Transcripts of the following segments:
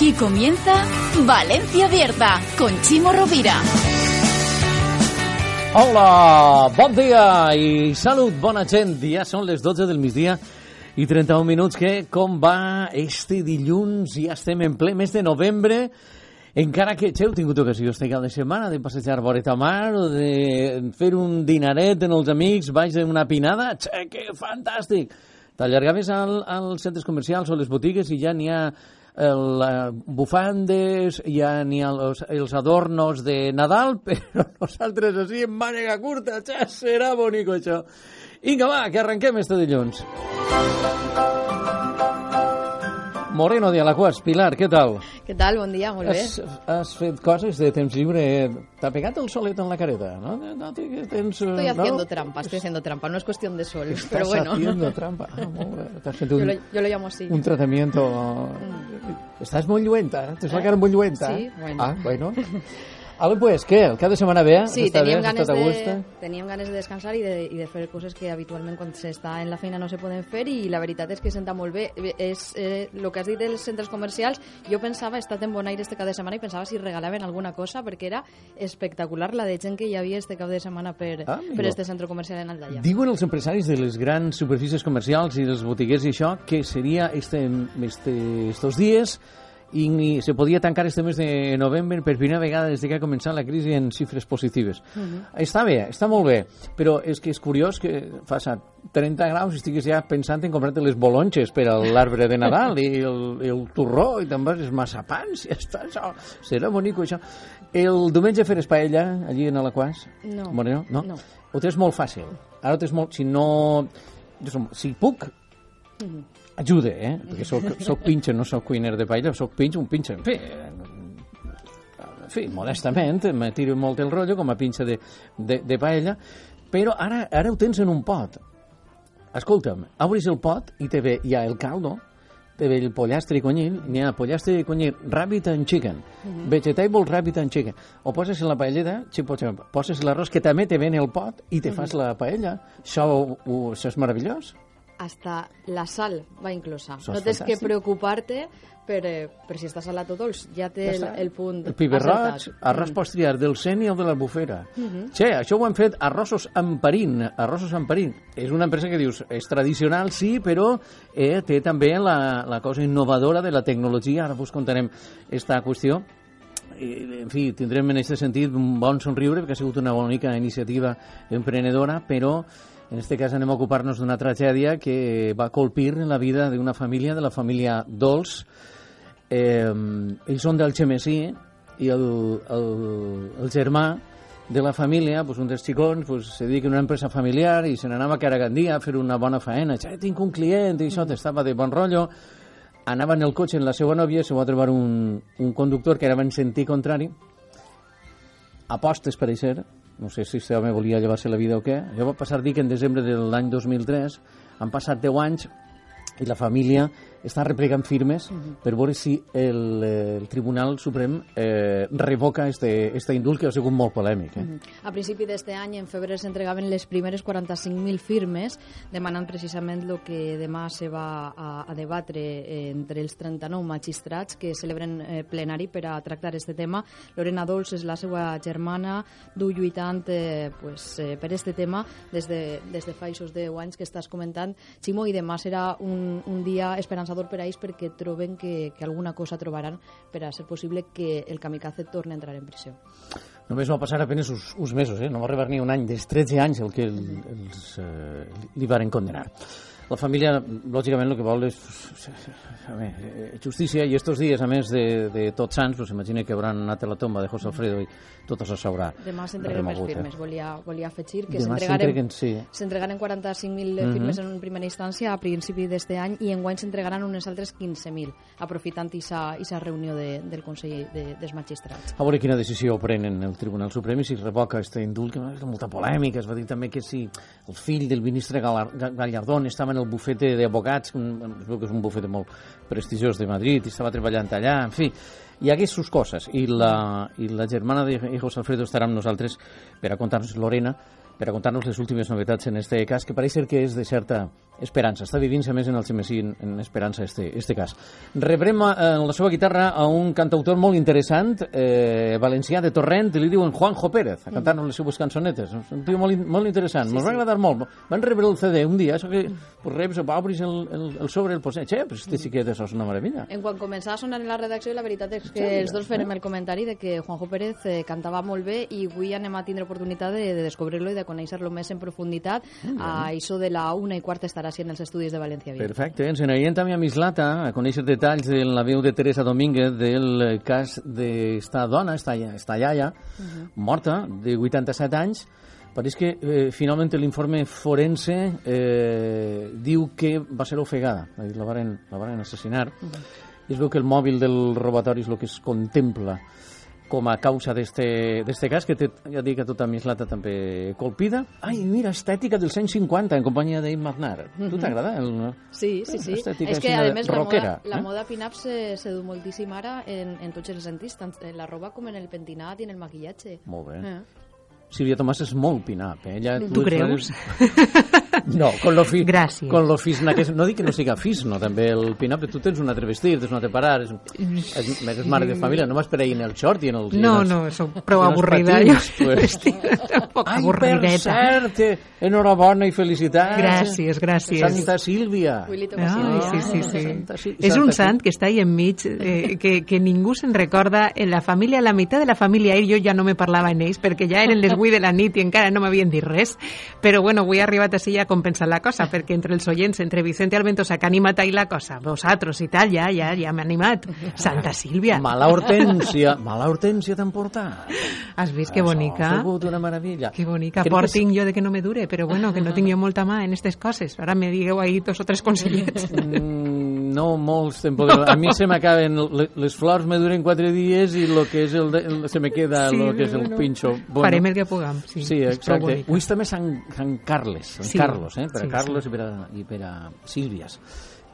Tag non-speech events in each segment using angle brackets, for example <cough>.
Aquí comienza Valencia Abierta con Chimo Rovira. Hola, bon dia i salut, bona gent. Ja són les 12 del migdia i 31 minuts que com va este dilluns, ja estem en ple mes de novembre, encara que heu tingut ocasió este cap de setmana de passejar voreta mar o de fer un dinaret en els amics baix d'una pinada, xe, que fantàstic! T'allargaves al, als centres comercials o les botigues i ja n'hi ha el, uh, bufandes, ja n'hi ha els, els adornos de Nadal, <laughs> però nosaltres així en mànega curta, ja serà bonic això. Vinga, va, que arrenquem este dilluns. Moreno de Alaquàs, Pilar, què tal? Què tal? Bon dia, molt bé. Has, has fet coses de temps lliure. T'ha pegat el solet en la careta, no? no tens, estoy no? haciendo trampa, estoy haciendo trampa. No es cuestión de sol, Estás pero bueno. haciendo trampa. Ah, molt bé. T'has fet Yo un, lo, yo lo llamo así. un tratamiento... Estàs molt lluenta, tens la cara molt lluenta. Sí, bueno. Ah, bueno. <laughs> Ara, pues, què? El cap de setmana bé? Sí, bé? teníem Has ganes, de, teníem ganes de descansar i de, i de fer coses que habitualment quan s'està en la feina no se poden fer i la veritat és que senta molt bé. És eh, el que has dit dels centres comercials, jo pensava, he estat en Bonaire este cap de setmana i pensava si regalaven alguna cosa perquè era espectacular la de gent que hi havia este cap de setmana per, Ah, per este centre comercial en Aldaya. Diuen els empresaris de les grans superfícies comercials i dels botiguers i això que seria este, este, estos dies i se podia tancar este mes de novembre per primera vegada des de que ha començat la crisi en xifres positives. Està bé, està molt bé, però és que és curiós que fa 30 graus i estiguis ja pensant en comprar-te les bolonxes per a l'arbre de Nadal i el, el torró i també els massapans, ja està, això serà bonic això. El diumenge fer paella allí en Alaquàs? No. Moreno? No? No. Ho tens molt fàcil. Ara ho tens molt... Si no... Si puc, ajude, eh? <laughs> Perquè soc, soc pinxa, no soc cuiner de paella, soc pinxa, un pinxa. En fi, en fi, modestament, me tiro molt el rotllo com a pinxa de, de, de paella, però ara, ara ho tens en un pot. Escolta'm, obris el pot i te ve ja el caldo, te ve el pollastre i conyil, n'hi ha pollastre i conyil rabbit and chicken, vegetable rabbit and chicken. O poses en la paellera, si pots, poses l'arròs que també te ve en el pot i te fas la paella. Això, ho, això és meravellós. Hasta la sal va inclosa. Això és no tens que preocupar-te per, eh, per si està salat o dolç. Ja té Ja el, el punt El piberroig, arròs pots triar del i el de l'albufera. Mhm. Che, això ho han fet arrossos Amperín. Arrossos Amperín. És una empresa que dius, és tradicional, sí, però eh, té també la, la cosa innovadora de la tecnologia. Ara us contarem esta qüestió. I, en fi, tindrem en aquest sentit un bon somriure, perquè ha sigut una bonica iniciativa emprenedora, però en este cas anem a ocupar-nos d'una tragèdia que va colpir la vida d'una família, de la família Dols, eh, ells són d'Algemesí i el, el, el germà de la família, pues, un dels xicons, pues, se dedica a una empresa familiar i se n'anava a Caragandia a fer una bona faena. Ja tinc un client i això, estava de bon rotllo. Anava en el cotxe en la seva nòvia, se va trobar un, un conductor que era en sentit contrari, apostes per això, no sé si este home volia llevar-se la vida o què. Jo va passar dir que en desembre de l'any 2003 han passat 10 anys i la família està replegant firmes per veure si el, eh, el Tribunal Suprem eh, revoca este, este indult que ha sigut molt polèmic. Eh? A principi d'este any, en febrer, s'entregaven les primeres 45.000 firmes demanant precisament el que demà se va a, a debatre eh, entre els 39 magistrats que celebren eh, plenari per a tractar este tema. Lorena Dols és la seva germana, du lluitant eh, pues, eh, per este tema des de, des de fa aquests 10 anys que estàs comentant. Ximo, i demà serà un, un dia esperançador per a ells perquè troben que, que alguna cosa trobaran per a ser possible que el kamikaze torni a entrar en presó. Només va passar apenas uns, uns mesos, eh? no va arribar ni un any, dels 13 anys el que el, els, eh, li varen condenar. La família, lògicament, el que vol és a veure, justícia, i estos dies, a més de, de tots sants, pues, imagina que hauran anat a la tomba de José Alfredo i tot això s'haurà Demà s'entreguen més remogut, eh? firmes. Volia, volia afegir que s'entregaren sí. s'entregaren 45.000 Mhm. firmes en primera instància a principi d'este any i enguany s'entregaran unes altres 15.000, aprofitant aquesta reunió de, del Consell de, dels Magistrats. A veure quina decisió prenen el Tribunal Suprem i si revoca aquest indult, que és molta polèmica. Es va dir també que si el fill del ministre Gallardón estava en el bufete d'advocats, que és un bufete molt prestigiós de Madrid, i estava treballant allà, en fi, hi hagué sus coses. I la, i la germana de José Alfredo estarà amb nosaltres per a contar-nos, Lorena, per a contar-nos les últimes novetats en este cas, que pareix ser que és de certa esperança. Està vivint-se més en el CMSI en, en esperança este, este cas. Rebrem a, en la seva guitarra a un cantautor molt interessant, eh, valencià de Torrent, li diuen Juanjo Pérez, a cantar-nos les seues cançonetes. Un tio molt, molt interessant, sí, va agradar molt. Van rebre el CD un dia, això que pues, reps, obris el, el, el sobre, el posem, xe, però este sí que és una meravella. En quan començava a sonar en la redacció, la veritat és que els dos farem el comentari de que Juanjo Pérez eh, cantava molt bé i avui anem a tindre oportunitat de, de descobrir-lo i de conèixer-lo més en profunditat. Mm -hmm. A això de la una i quarta estarà sent els estudis de València Via. Perfecte. Ens n'anirem també a Mislata a conèixer detalls de la veu de Teresa Domínguez del cas d'esta dona, esta, esta iaia, uh -huh. morta, de 87 anys, Pareix que eh, finalment l'informe forense eh, diu que va ser ofegada, la varen, la varen assassinar. Uh -huh. I es veu que el mòbil del robatori és el que es contempla com a causa d'este cas, que té, ja dic, a tota Mislata també colpida. Ai, mira, estètica dels anys 50, en companyia d'Im Magnar. Mm -hmm. Tu t'agrada? El... Sí, sí, sí. Estètica és que, a més, la moda, la eh? moda pin-up se, se du moltíssim ara en, en tots els sentits, tant en la roba com en el pentinat i en el maquillatge. Molt bé. Eh. Sílvia Tomàs és molt pin-up, eh? Ella, tu creus? <laughs> No, con lo fi... Gràcies. Con lo fisna que és... No dic que no siga fis, no, també el pin-up, tu tens un altre vestit, tens un altre parar, és, és, és mare de família, no m'esperé en el short i en els... No, en els, no, soc prou avorrida. Patins, jo <laughs> pues. estic un poc Ai, avorrideta. per cert, enhorabona i felicitats. Gràcies, gràcies. Santa Sílvia. Ai, Sílvia. sí, sí, sí. Santa Sí- És un sant que està ahí enmig, eh, que, que ningú se'n recorda. En la família, la meitat de la família, ell, jo ja no me parlava en ells, perquè ja eren les 8 de la nit i encara no m'havien dit res. Però bueno, avui he arribat així ja compensant la cosa, <laughs> perquè entre els oients, entre Vicente Alventosa, que ha animat ahir la cosa, vosaltres i tal, ja, ja, ja m'ha animat. Santa Sílvia. Mala hortència, mala hortència t'han portat. Has vist que bonica? Ha sigut una meravella. Que bonica. Crec Por que jo de que no me dure, però bueno, que no tinc jo molta mà en aquestes coses. Ara me digueu ahí dos o tres consellets. Mm, no molts te'n. A mi se m'acaben... le- Les flors me duren quatre dies i lo que és el, de, se me queda Sí, lo que és el bueno. pinxo. Farem el que puguem. Sí, Sí, exacte. Avui també Sant, Sant Carles, Sant Sí, Carlos, eh? Per a sí, Carlos i per a, i per a Sílvies.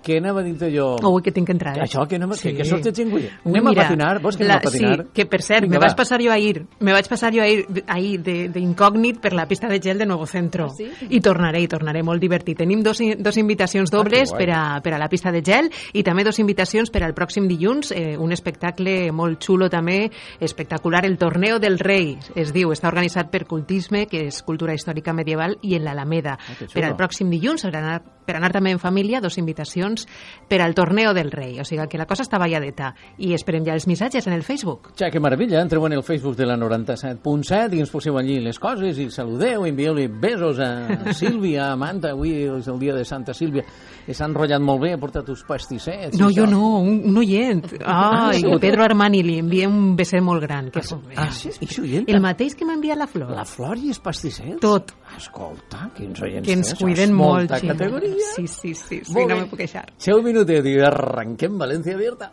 Què anava a dir-te jo? Ui, que tinc que entrar. eh? Això, que, anem, que, que Sí. sorteig en avui? Ui, Anem mira, a patinar? Vols que anem la- a patinar? Sí, que per cert, Vinga, me va. vaig passar jo ahir, me vaig passar jo ahir, ahir de- d'incògnit per la pista de gel de Nuevo Centro. Ah, sí? I tornaré, i tornaré, molt divertit. Tenim dos, dos invitacions dobles Ah, que guai. per, a, per a la pista de gel i també dos invitacions per al pròxim dilluns, eh, un espectacle molt xulo també, espectacular, el Torneo del Rei, es diu, està organitzat per Cultisme, que és cultura històrica medieval, i en l'Alameda. Ah, que per al pròxim dilluns, per anar, per anar també en família, dos invitacions per al Torneo del Rei. O sigui que la cosa està balladeta. I esperem ja els missatges en el Facebook. Ja, que meravella, entreu en el Facebook de la 97.7 i ens poseu allí les coses i saludeu, envieu-li besos a <laughs> Sílvia, a Amanda, avui és el dia de Santa Sílvia, s'ha enrotllat molt bé, ha portat uns pastissets. No, jo no, un, un oient. <laughs> Ai, sí. Pedro Armani li envia un beset molt gran. Que Ah, sí? I això, i El mateix que m'ha enviat la flor. La flor i els pastissets? Tot. Escolta, quins oients Que ens cuiden és molt. Molta sí. categoria. Sí, sí, sí, sí Molt no bé. me puc queixar. Seu un minutet i arranquem València Abierta.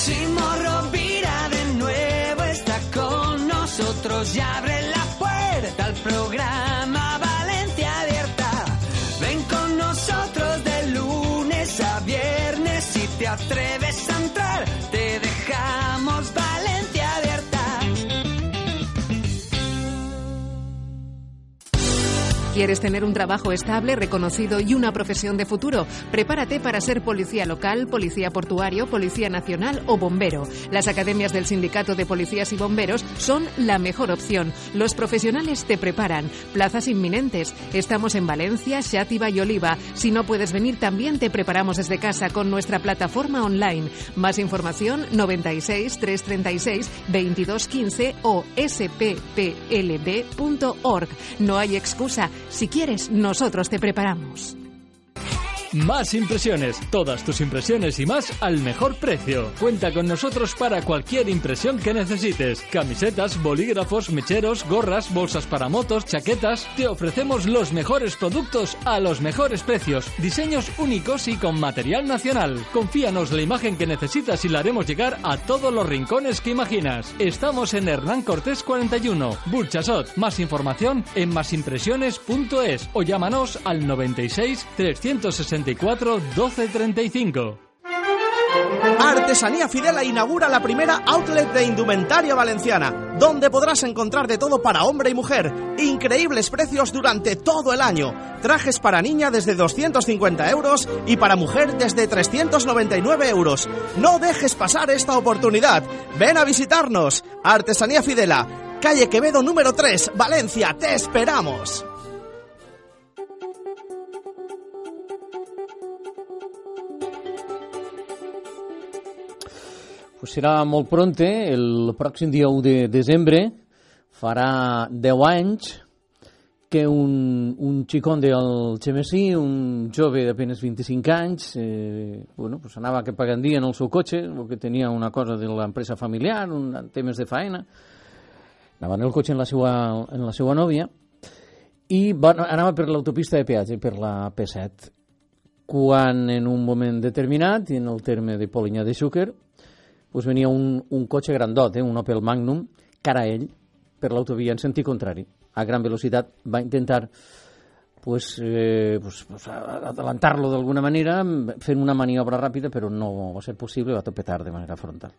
Chimo Rovira de nuevo está con nosotros y abre la puerta al programa Valencia Abierta. Ven con nosotros de lunes a viernes si te atreves ¿Quieres tener un trabajo estable, reconocido y una profesión de futuro? Prepárate para ser policía local, policía portuario, policía nacional o bombero. Las academias del Sindicato de Policías y Bomberos son la mejor opción. Los profesionales te preparan. Plazas inminentes. Estamos en Valencia, Xàtiva y Oliva. Si no puedes venir, también te preparamos desde casa con nuestra plataforma online. Más información 96 336 2215 o spplb.org. No hay excusa. Si quieres, nosotros te preparamos. Más impresiones, todas tus impresiones y más al mejor precio. Cuenta con nosotros para cualquier impresión que necesites. Camisetas, bolígrafos, mecheros, gorras, bolsas para motos, chaquetas. Te ofrecemos los mejores productos a los mejores precios. Diseños únicos y con material nacional. Confíanos la imagen que necesitas y la haremos llegar a todos los rincones que imaginas. Estamos en Hernán Cortés 41, Burchasot. Más información en masimpresiones.es o llámanos al 96 364 1235. Artesanía Fidela inaugura la primera outlet de indumentaria valenciana. donde podrás encontrar de todo para hombre y mujer. Increíbles precios durante todo el año. Trajes para niña desde 250 euros y para mujer desde 399 euros. No dejes pasar esta oportunidad. Ven a visitarnos. Artesanía Fidela, calle Quevedo número 3, Valencia. Te esperamos. Pues serà molt pronte, el pròxim dia 1 de desembre, farà 10 anys que un, un xicón del Xemesí, un jove d'apenas 25 anys, eh, bueno, pues anava que pagandia en el seu cotxe, que tenia una cosa de l'empresa familiar, un, temes de faena, anava en el cotxe en la seva, en la seva nòvia, i va, anava per l'autopista de peatge, per la P7, quan en un moment determinat, en el terme de Polinyà de Xúquer, pues venia un, un cotxe grandot, eh, un Opel Magnum, cara a ell, per l'autovia en sentit contrari, a gran velocitat, va intentar pues, eh, pues, pues adelantar-lo d'alguna manera fent una maniobra ràpida, però no va ser possible, va topetar de manera frontal.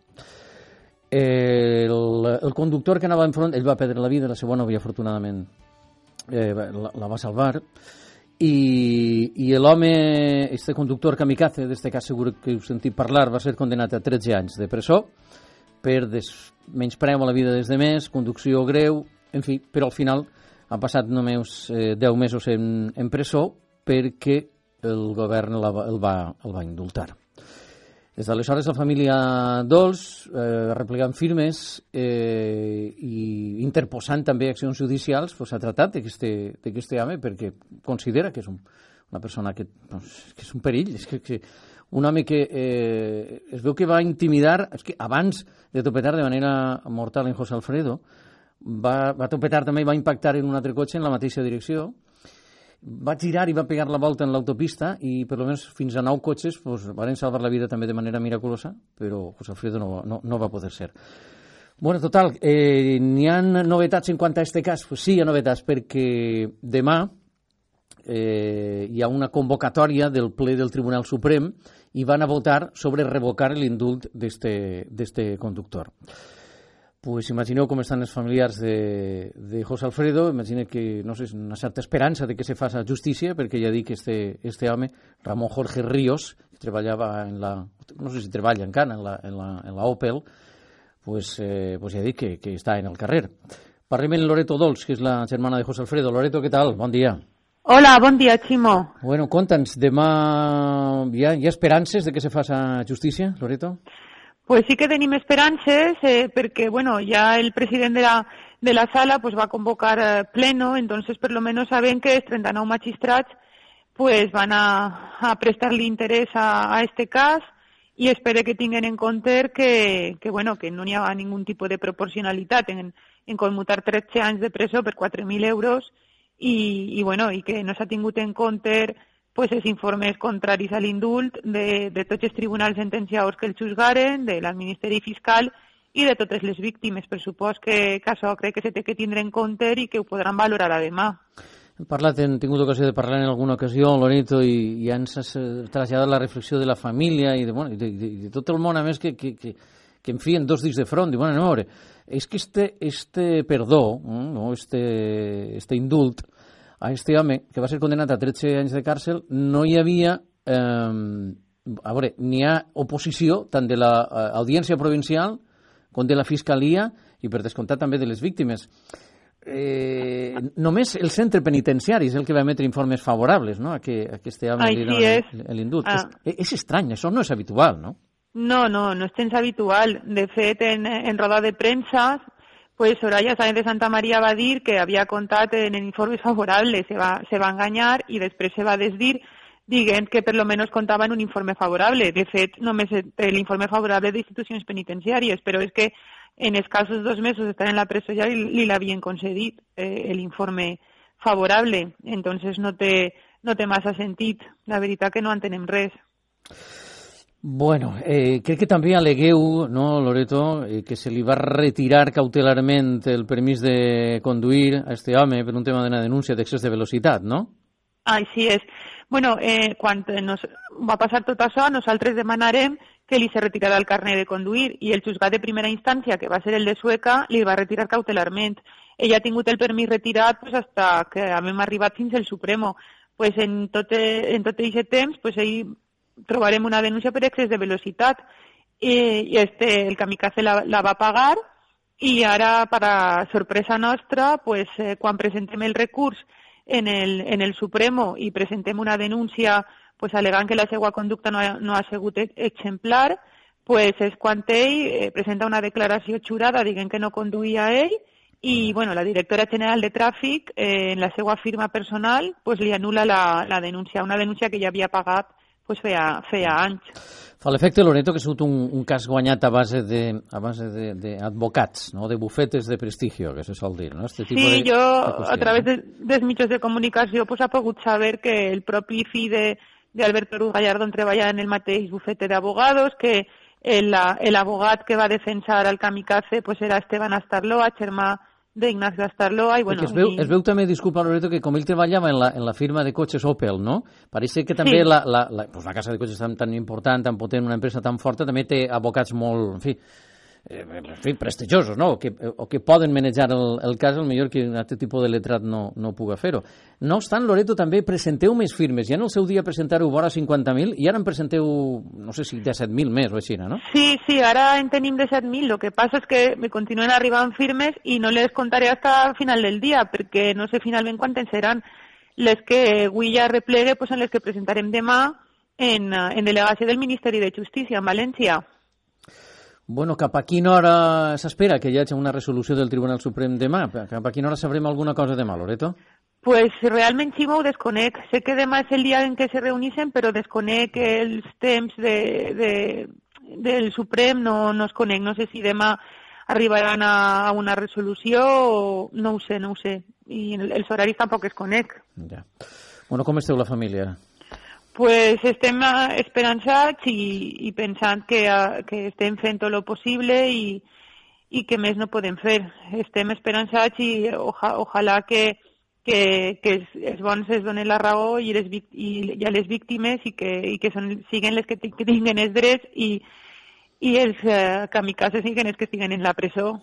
Eh, el, el conductor que anava enfront, ell va perdre la vida, la seva nòvia, afortunadament, eh, la, la va salvar, i, i l'home, este conductor kamikaze, d'este cas segur que heu sentit parlar, va ser condenat a 13 anys de presó per des, menyspreu a la vida des de més, conducció greu, en fi, però al final ha passat només eh, 10 mesos en, en presó perquè el govern el va, el va, el va indultar. Des d'aleshores la família Dols, eh, replegant firmes eh, i interposant també accions judicials, pues, ha tratat d'aquest home perquè considera que és un, una persona que, pues, que és un perill, és que, que un home que eh, es veu que va intimidar, és que abans de topetar de manera mortal en José Alfredo, va, va topetar també i va impactar en un altre cotxe en la mateixa direcció, va girar i va pegar la volta en l'autopista i per almenys fins a nou cotxes pues, van salvar la vida també de manera miraculosa, però José Alfredo no, no, no va poder ser. Bueno, total, eh, n'hi ha novetats en quant a aquest cas? Pues sí, hi ha novetats, perquè demà eh, hi ha una convocatòria del ple del Tribunal Suprem i van a votar sobre revocar l'indult d'este conductor pues imagineu com estan els familiars de, de José Alfredo, imagine que, no sé, una certa esperança de que se faça justícia, perquè ja dic que este, este home, Ramon Jorge Ríos, que treballava en la, no sé si treballa encara, en la, en la, en la Opel, pues, eh, pues ja dic que, que està en el carrer. Parlem amb Loreto Dols, que és la germana de José Alfredo. Loreto, què tal? Bon dia. Hola, bon dia, Ximo. Bueno, conta'ns, demà hi ha, hi ha esperances de que se faça justícia, Loreto? Pues sí que tenim esperances eh, perquè, bueno, ya el president de la, de la sala pues va convocar eh, pleno, entonces per lo menos saben que els 39 magistrats pues van a, a prestar-li interès a, a este cas i espero que tinguen en compte que, que, bueno, que no hi ha ningú tipus de proporcionalitat en, en commutar 13 anys de presó per 4.000 euros i, i, bueno, i que no s'ha tingut en compte pues, els informes contraris a l'indult de, de tots els tribunals sentenciadors que el juzgaren, de l'Administeri Fiscal i de totes les víctimes. Per supòs que, que això crec que se té que tindre en compte i que ho podran valorar a demà. Hem parlat, hem tingut ocasió de parlar en alguna ocasió, Loreto, i, i ens has traslladat la reflexió de la família i de, bueno, i de, de, de tot el món, a més, que, que, que, que en fi, en dos dits de front. I, bueno, no, veure, és que este, este perdó, mm, no, este, este indult, a este home, que va ser condenat a 13 anys de càrcel, no hi havia... Eh, a veure, n'hi ha oposició tant de l'Audiència Provincial com de la Fiscalia i, per descomptat, també de les víctimes. Eh, només el centre penitenciari és el que va emetre informes favorables no? a que a aquest home Ai, sí és. l'indult. Ah. És, és estrany, això no és habitual, no? No, no, no és gens habitual. De fet, en, en roda de premsa pues Soraya Sáenz de Santa Maria va dir que havia comptat en informes favorables, se va, se va enganyar i després se va desdir dient que per lo menos comptava en un informe favorable. De fet, només l'informe favorable d'institucions penitenciàries, però és que en escassos dos mesos estar en la presó ja li, li l'havien concedit eh, l'informe favorable. Entonces no té, no té massa sentit. La veritat que no entenem res. Bueno, eh, crec que també alegueu, no, Loreto, eh, que se li va retirar cautelarment el permís de conduir a este home per un tema d'una denúncia d'excés de velocitat, no? Així és. Bueno, eh, quan nos, va passar tot això, nosaltres demanarem que li se retirarà el carnet de conduir i el juzgat de primera instància, que va ser el de Sueca, li va retirar cautelarment. Ella ha tingut el permís retirat pues, hasta que hem arribat fins al Supremo. Pues en tot, en tot aquest temps pues, ell trobarem una denúncia per excés de velocitat i, i este, el kamikaze la, la va pagar i ara, per sorpresa nostra, pues, eh, quan presentem el recurs en el, en el Supremo i presentem una denúncia pues, alegant que la seva conducta no ha, no ha sigut e, exemplar, pues, és quan ell eh, presenta una declaració xurada dient que no conduïa ell i bueno, la directora general de Tràfic, eh, en la seva firma personal, pues, li anula la, la denúncia, una denúncia que ja havia pagat pues, feia, feia anys. Fa l'efecte, Loreto, que ha sigut un, un cas guanyat a base de a base d'advocats, no? de bufetes de prestigio, que se sol dir. No? Este sí, de, jo, de a través de, dels mitjans de comunicació, pues, ha pogut saber que el propi fill de, de Alberto Cruz Gallardo treballa en el mateix bufete d'abogados, que l'abogat que va defensar el kamikaze pues, era Esteban Astarloa, germà d'Ignacio Astarloa. I, bueno, es, veu, i... es veu també, disculpa Loreto, que com ell treballava en la, en la firma de cotxes Opel, no? Parece que també sí. la, la, la, pues una casa de cotxes tan, tan important, tan potent, una empresa tan forta, també té abocats molt, en fi, eh, en fi, prestigiosos, no? O que, o que poden manejar el, el cas, el millor que un altre tipus de letrat no, no puga fer-ho. No obstant, Loreto, també presenteu més firmes. Ja en el seu dia presentareu vora 50.000 i ara en presenteu, no sé si 17.000 més o així, no? Sí, sí, ara en tenim 17.000. Lo que passa és que me continuen arribant firmes i no les contaré hasta el final del dia, perquè no sé finalment quantes seran les que avui ja replegue, pues, en les que presentarem demà en, en delegació del Ministeri de Justícia en València. Bueno, cap a quina hora s'espera que hi hagi una resolució del Tribunal Suprem demà? Cap a quina hora sabrem alguna cosa demà, Loreto? Pues realment, Ximo, ho desconec. Sé que demà és el dia en què se reuneixen, però desconec els temps de, de, del Suprem, no, no es conec. No sé si demà arribaran a, a una resolució o no ho sé, no ho sé. I els horaris tampoc es conec. Ja. Bueno, com esteu la família? Pues estem esperançats i, i pensant que, que estem fent tot el possible i, i que més no podem fer. Estem esperançats i oja, ojalà que, que, que els, els bons es donen la raó i, les, i, i a les víctimes i que, i que són, siguin les que, tinguen els drets i, i els eh, kamikazes siguin els que estiguen en la presó.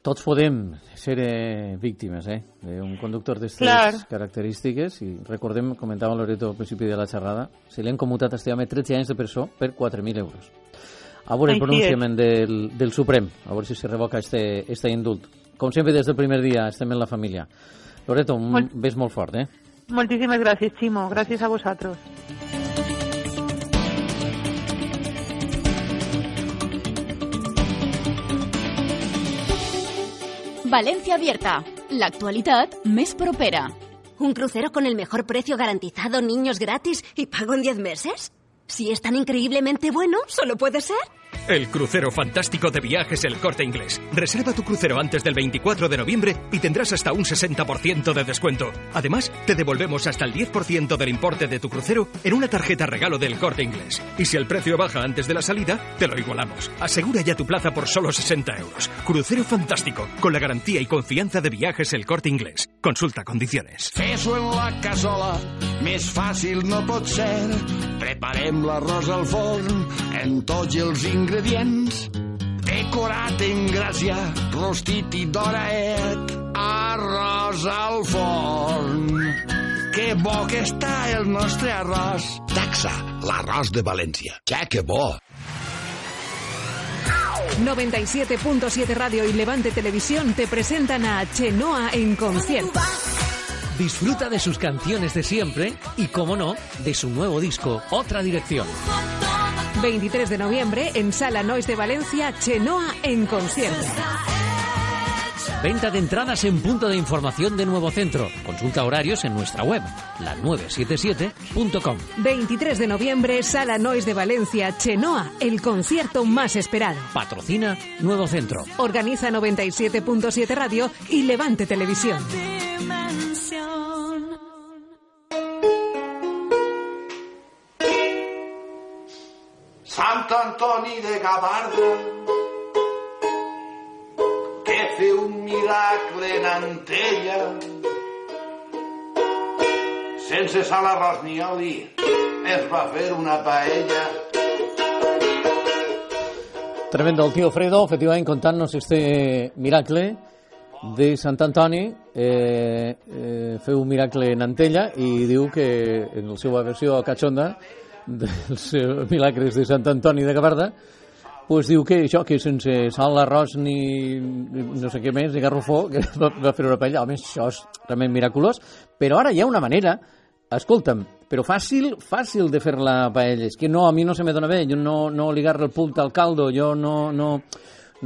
Tots podem ser eh, víctimes eh, d'un conductor d'aquestes característiques i recordem, comentava Loreto al principi de la xerrada, se li han commutat a este home 13 anys de presó per 4.000 euros. A veure el pronunciament del, del Suprem, a veure si se revoca este, este indult. Com sempre, des del primer dia estem en la família. Loreto, un Mol ves molt fort, eh? Moltíssimes gràcies, Ximo. Gràcies a vosaltres. Valencia Abierta, la actualidad més propera. ¿Un crucero con el mejor precio garantizado, niños gratis y pago en 10 meses? Si es tan increíblemente bueno, solo puede ser. El crucero fantástico de viajes El Corte Inglés. Reserva tu crucero antes del 24 de noviembre y tendrás hasta un 60% de descuento. Además, te devolvemos hasta el 10% del importe de tu crucero en una tarjeta regalo del Corte Inglés. Y si el precio baja antes de la salida, te lo igualamos. Asegura ya tu plaza por solo 60 euros. Crucero fantástico, con la garantía y confianza de viajes El Corte Inglés. Consulta condiciones. Fes-ho en la casola, més fàcil no pot ser. Preparem l'arròs al forn, en. Decorat en gràcia, rostit i doraet, arròs al forn. Que bo que està el nostre arròs. Taxa, l'arròs de València. Ja que bo! 97.7 Radio y Levante Televisión te presentan a Chenoa en concierto. Disfruta de sus canciones de siempre y, como no, de su nuevo disco, Otra Dirección. 23 de noviembre en Sala Nois de Valencia, Chenoa en concierto. Venta de entradas en punto de información de Nuevo Centro. Consulta horarios en nuestra web, la977.com. 23 de noviembre, Sala Nois de Valencia, Chenoa, el concierto más esperado. Patrocina Nuevo Centro. Organiza 97.7 Radio y Levante Televisión. Sant Antoni de Gavarda que feu un miracle en Antella sense sal, arròs ni oli. Es va fer una paella Tremendo el tío Fredo, efectivament, contant-nos este miracle de Sant Antoni, eh, eh, feu un miracle en Antella i diu que en la seva versió cachonda dels milagres de Sant Antoni de Gavarda pues diu que això, que sense sal, arròs ni, no sé què més, ni garrofó, que <laughs> va, va fer una paella. Home, això és realment miraculós. Però ara hi ha una manera, escolta'm, però fàcil, fàcil de fer la paella. És que no, a mi no se me dona bé, jo no, no li agarro el punt al caldo, jo no, no,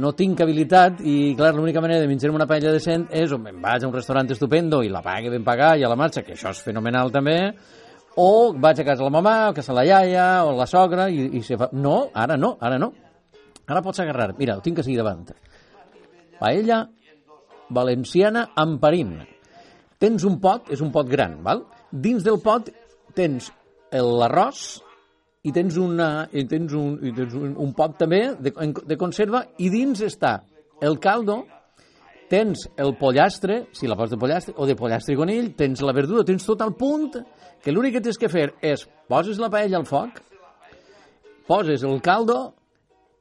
no tinc habilitat i, clar, l'única manera de menjar una paella decent és o me'n vaig a un restaurant estupendo i la pague ben pagar i a la marxa, que això és fenomenal també, o vaig a casa de la mamà, o a casa de la iaia, o la sogra, i, i se fa... No, ara no, ara no. Ara pots agarrar, mira, ho tinc així davant. Paella valenciana amb parín. Tens un pot, és un pot gran, val? Dins del pot tens l'arròs i tens, una, i tens, un, i tens un, un pot també de, de conserva i dins està el caldo, tens el pollastre, si la pots de pollastre, o de pollastre i conill, tens la verdura, tens tot al punt, que l'únic que tens que fer és poses la paella al foc, poses el caldo,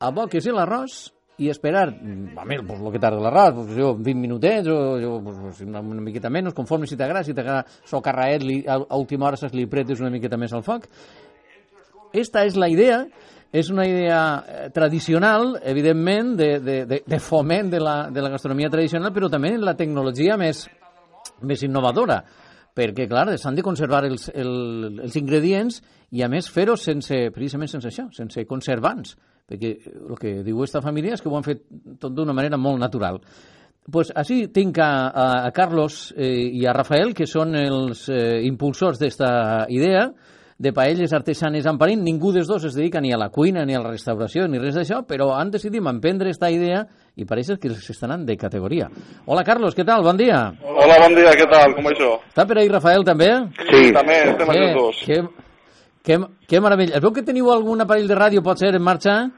aboques l'arròs i esperar, home, pues, lo que tarda l'arròs, pues, jo, 20 minutets o jo, pues, una, una miqueta menys, conforme si t'agrada, si t'agrada socarraet, li, a, a última hora li pretes una miqueta més al foc. Esta és la idea, és una idea eh, tradicional, evidentment, de, de, de, de foment de la, de la gastronomia tradicional, però també la tecnologia més, més innovadora perquè, clar, s'han de conservar els, el, els ingredients i, a més, fer-ho sense, precisament sense això, sense conservants, perquè el que diu aquesta família és que ho han fet tot d'una manera molt natural. pues així tinc a, a, Carlos eh, i a Rafael, que són els eh, impulsors d'esta idea, de paelles artesanes amb parín. Ningú dels dos es dedica ni a la cuina, ni a la restauració, ni res d'això, però han decidit emprendre aquesta idea i pareix que s'estan anant de categoria. Hola, Carlos, què tal? Bon dia. Hola, bon dia, què tal? Com això? Està per ahí Rafael, també? Sí. També, estem Què- els dos. Què, què, què meravella. Es veu que teniu algun aparell de ràdio, pot ser, en marxa?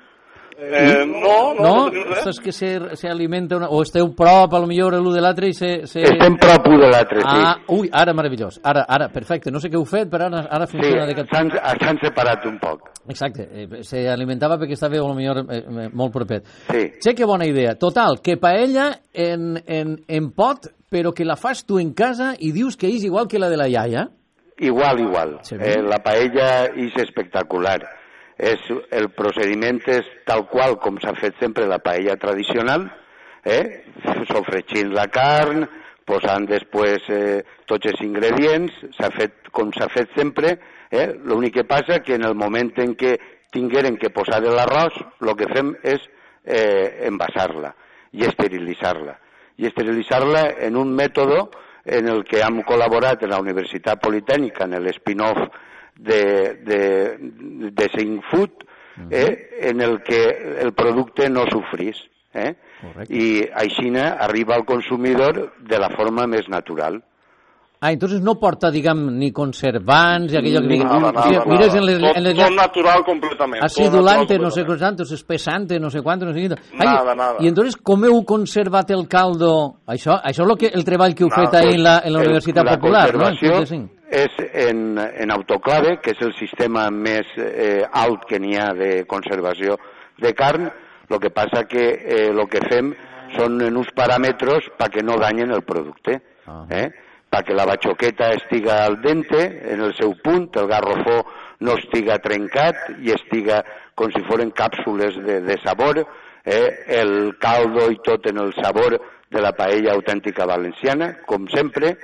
Eh, no, no, no, no tenim res. Ostres, que se, se alimenta una... o esteu prop, a lo millor, l'un de l'altre i se... se... Estem prop un de l'altre, sí. Ah, ui, ara meravellós. Ara, ara, perfecte. No sé què heu fet, però ara, ara Sí, funciona d'aquest... s'han s'han separat un poc. Exacte, eh, se alimentava perquè estava a lo millor eh, eh, molt propet. Sí. Sé que bona idea. Total, que paella en, en, en pot, però que la fas tu en casa i dius que és igual que la de la iaia. Igual, igual. Sí. Eh, la paella és espectacular. És, el procediment és tal qual com s'ha fet sempre la paella tradicional, eh? sofregint la carn, posant després eh, tots els ingredients, s'ha fet com s'ha fet sempre, eh? l'únic que passa que en el moment en què tingueren que posar l'arròs, el que fem és eh, envasar-la i esterilitzar-la. I esterilitzar-la en un mètode en el que hem col·laborat en la Universitat Politècnica, en l'spin-off de, de, de Sing Food, eh, en el que el producte no sofrís. Eh? I així arriba al consumidor de la forma més natural. Ah, entonces no porta, diguem, ni conservants i aquello que... Ni- Nada, nada, Mira, mires en les, tot, en les, tot natural completament. acidulante, natural no sé cuántos, espesante, no sé cuánto, no sé quinto. Nada, nada. I entonces com heu conservat el caldo? Això, això és lo que, el treball que heu No, fet ahí en la, en la el- Universitat la Popular, no? En conservació 35. És en, en autoclave, que és el sistema més eh, alt que n'hi ha de conservació de carn. El que passa que eh, el que fem són en uns paràmetres perquè no danyen el producte. Eh? perquè la batxoqueta estiga al dente, en el seu punt, el garrofó no estiga trencat i estiga com si foren càpsules de, de sabor, eh? el caldo i tot en el sabor de la paella autèntica valenciana, com sempre,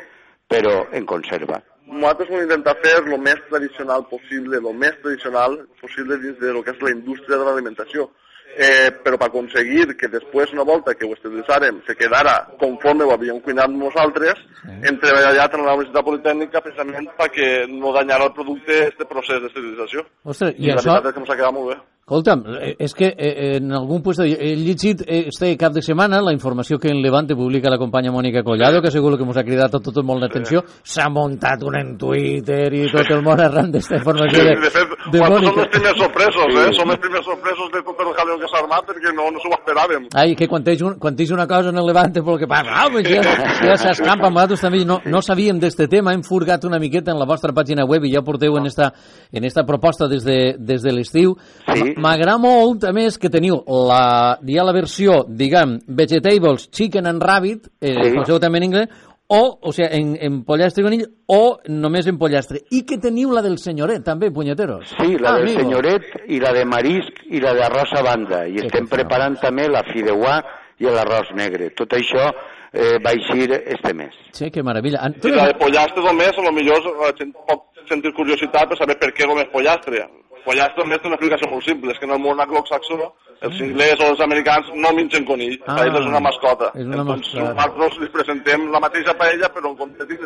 però en conserva. Nosaltres vam intentar fer el més tradicional possible, el més tradicional possible dins de lo que és la indústria de l'alimentació. Eh, però per aconseguir que després, una volta que ho esterilitzàrem, se quedara conforme ho havíem cuinat nosaltres, hem treballat en la Universitat Politècnica precisament perquè no danyara el producte este procés d'esterilització. Ostres, i la això, veritat és que ens ha quedat molt bé. Escolta'm, eh, és que eh, en algun puesto he llegit eh, este cap de setmana la informació que en Levante publica la companya Mònica Collado, que segur que ens ha cridat a tot molt l'atenció, s'ha muntat una en Twitter i tot el món arran d'esta informació de, de fet, de Mònica. els primers sorpresos, eh? Som els primers sorpresos de tot el jaleo que s'ha armat perquè no, no s'ho esperàvem. Ai, que quan tens, un, quan tens una cosa en el Levante, pel que passa, ah, pues ja, ja s'escampa, nosaltres també no, no sabíem d'este tema, hem furgat una miqueta en la vostra pàgina web i ja porteu en esta, en esta proposta des de, des de l'estiu. Sí. M'agrada molt, a més, que teniu la, ja la versió, diguem, Vegetables Chicken and Rabbit, eh, Sí. també en anglès, o, o sigui, en, en pollastre i conill, o només en pollastre. I que teniu la del senyoret, també, punyeteros. Sí, la Ah, del amigo. senyoret i la de marisc i la d'arròs a banda. I estem preparant també la fideuà i l'arròs negre. Tot això eh, va eixir este mes. Sí, que meravella. En- la de pollastre només, a lo millor la gent pot sentir curiositat per saber per què només pollastre. Pollastre només té una explicació molt simple, és que en el món anglosaxó els inglesos o els americans no mengen conill, Ah, ah, és una mascota. és una Entonces, mascota. nosaltres li presentem la mateixa paella, però en comptes de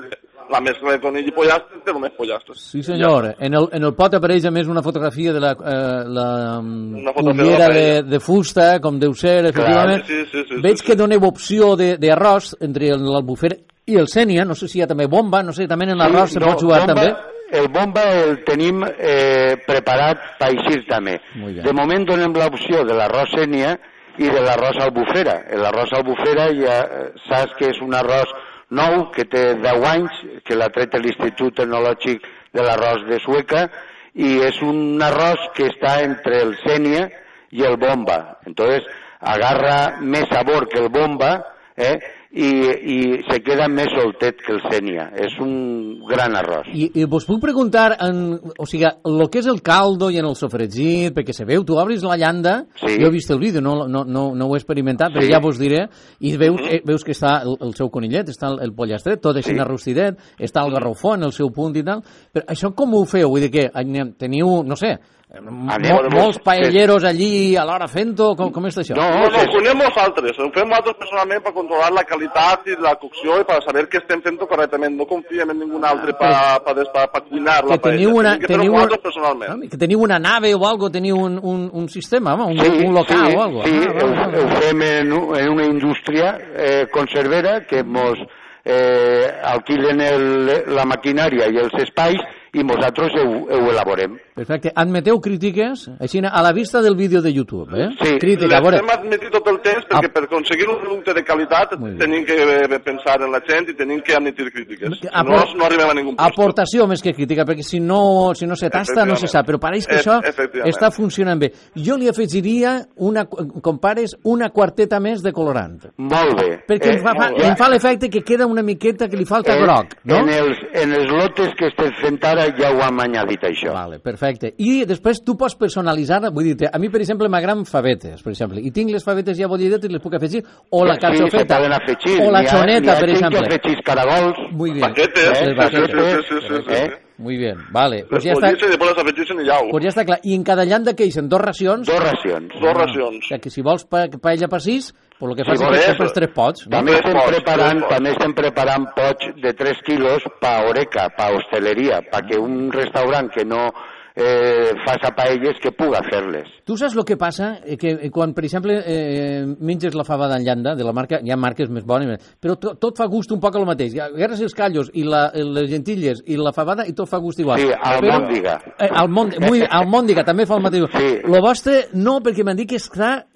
la mescla de conill i pollastre, té només pollastre. Sí, senyor. En el, en el pot apareix, a més, una fotografia de la, eh, la Una fotografia cullera de de, de fusta, com deu ser, efectivament. sí, sí, sí, Veig sí, que doneu opció de- d'arròs entre el- l'albufera i el sènia, no sé si hi ha també bomba, no sé, també en l'arròs se no, pot jugar bomba, també. El bomba el tenim eh, preparat per eixir també. De moment donem l'opció de l'arròs sènia i de l'arròs albufera. L'arròs albufera ja eh, saps que és un arròs nou, que té 10 anys, que l'ha tret l'Institut Tecnològic de l'Arròs de Sueca, i és un arròs que està entre el sènia i el bomba. Entonces, agarra més sabor que el bomba, eh? I, i se queda més soltet que el sènia. És un gran arròs. I, I vos puc preguntar, en, o sigui, el que és el caldo i en el sofregit, perquè se veu, tu obris la llanda, Sí. jo he vist el vídeo, no, no, no, no ho he experimentat, però Sí. ja vos diré, i veus, Mhm. eh, veus que està el, el seu conillet, està el, el pollastre, tot així Sí. arrostidet, està el garrofó en el seu punt i tal, però això com ho feu? Vull dir que anem- teniu, no sé, mo, Anem- molts paelleros allí a l'hora fent-ho, com, com és això? No, no, ho coneixem nosaltres. Ho fem nosaltres personalment per controlar la qualitat i la cocció i per saber que estem fent-ho correctament. No confiem en ningú altre per pa, pa, pa cuinar la paella. una, que fer-ho teniu, nosaltres personalment. que teniu una nave o algo, teniu un, un, un sistema, home, un, Sí, un local sí, o algo. Sí, Ah, ho, vale. ho fem en, en una indústria eh, conservera que mos eh, alquilen el, la maquinària i els espais i nosaltres ho, ho elaborem. Perfecte. Admeteu crítiques, així a la vista del vídeo de YouTube, eh? Sí. Crítica, veure, L'estem admetit tot el temps perquè per aconseguir un producte de qualitat tenim que eh, pensar en la gent i tenim que admetir crítiques. Si no, Apor- no arribem a ningú lloc. aportació més que crítica, perquè si no, si no se tasta no se sap, però pareix que E- això està funcionant bé. Jo li afegiria, una, com pares, una quarteta més de colorant. Molt bé. Perquè em fa, em fa l'efecte que queda una miqueta que li falta Eh, groc, no? En els, en els lotes que estem fent ara ja ho hem añadit això. Vale, perfecte. I després tu pots personalitzar, vull dir a mi, per exemple, m'agraden favetes, per exemple, i tinc les favetes ja bollidetes i les puc afegir, o la Sí, carxofeta, afegir. o la N'hi ha- xoneta, n'hi ha per gent exemple. que caragols. Muy bien. Paquetes, Eh, sí, sí, paquetes. sí, sí, sí, sí, Eh? Muy bien, vale. Pues Les ja està, i després les pues ja està clar. I en cada llanda que eixen dos racions. Dos racions. Dos racions. O sigui que si vols pa paella per sis, pues el que fas Si és que compres tres pots. No? També estem, pots, preparant, tres pots. també estem preparant pots de 3 quilos pa oreca, pa hosteleria, perquè un restaurant que no eh, fa paelles que puga fer-les. Tu saps el que passa? Eh, Que eh, quan, per exemple, eh, menges la fava d'en llanda, de la marca, hi ha marques més bones, però tot, tot fa gust un poc el mateix. Agarres els callos i la, les gentilles i la fabada i tot fa gust igual. Sí, almòndiga. Eh, almond, muy, almòndiga, també fa el mateix. Sí. Lo vostre no, perquè m'han dit que està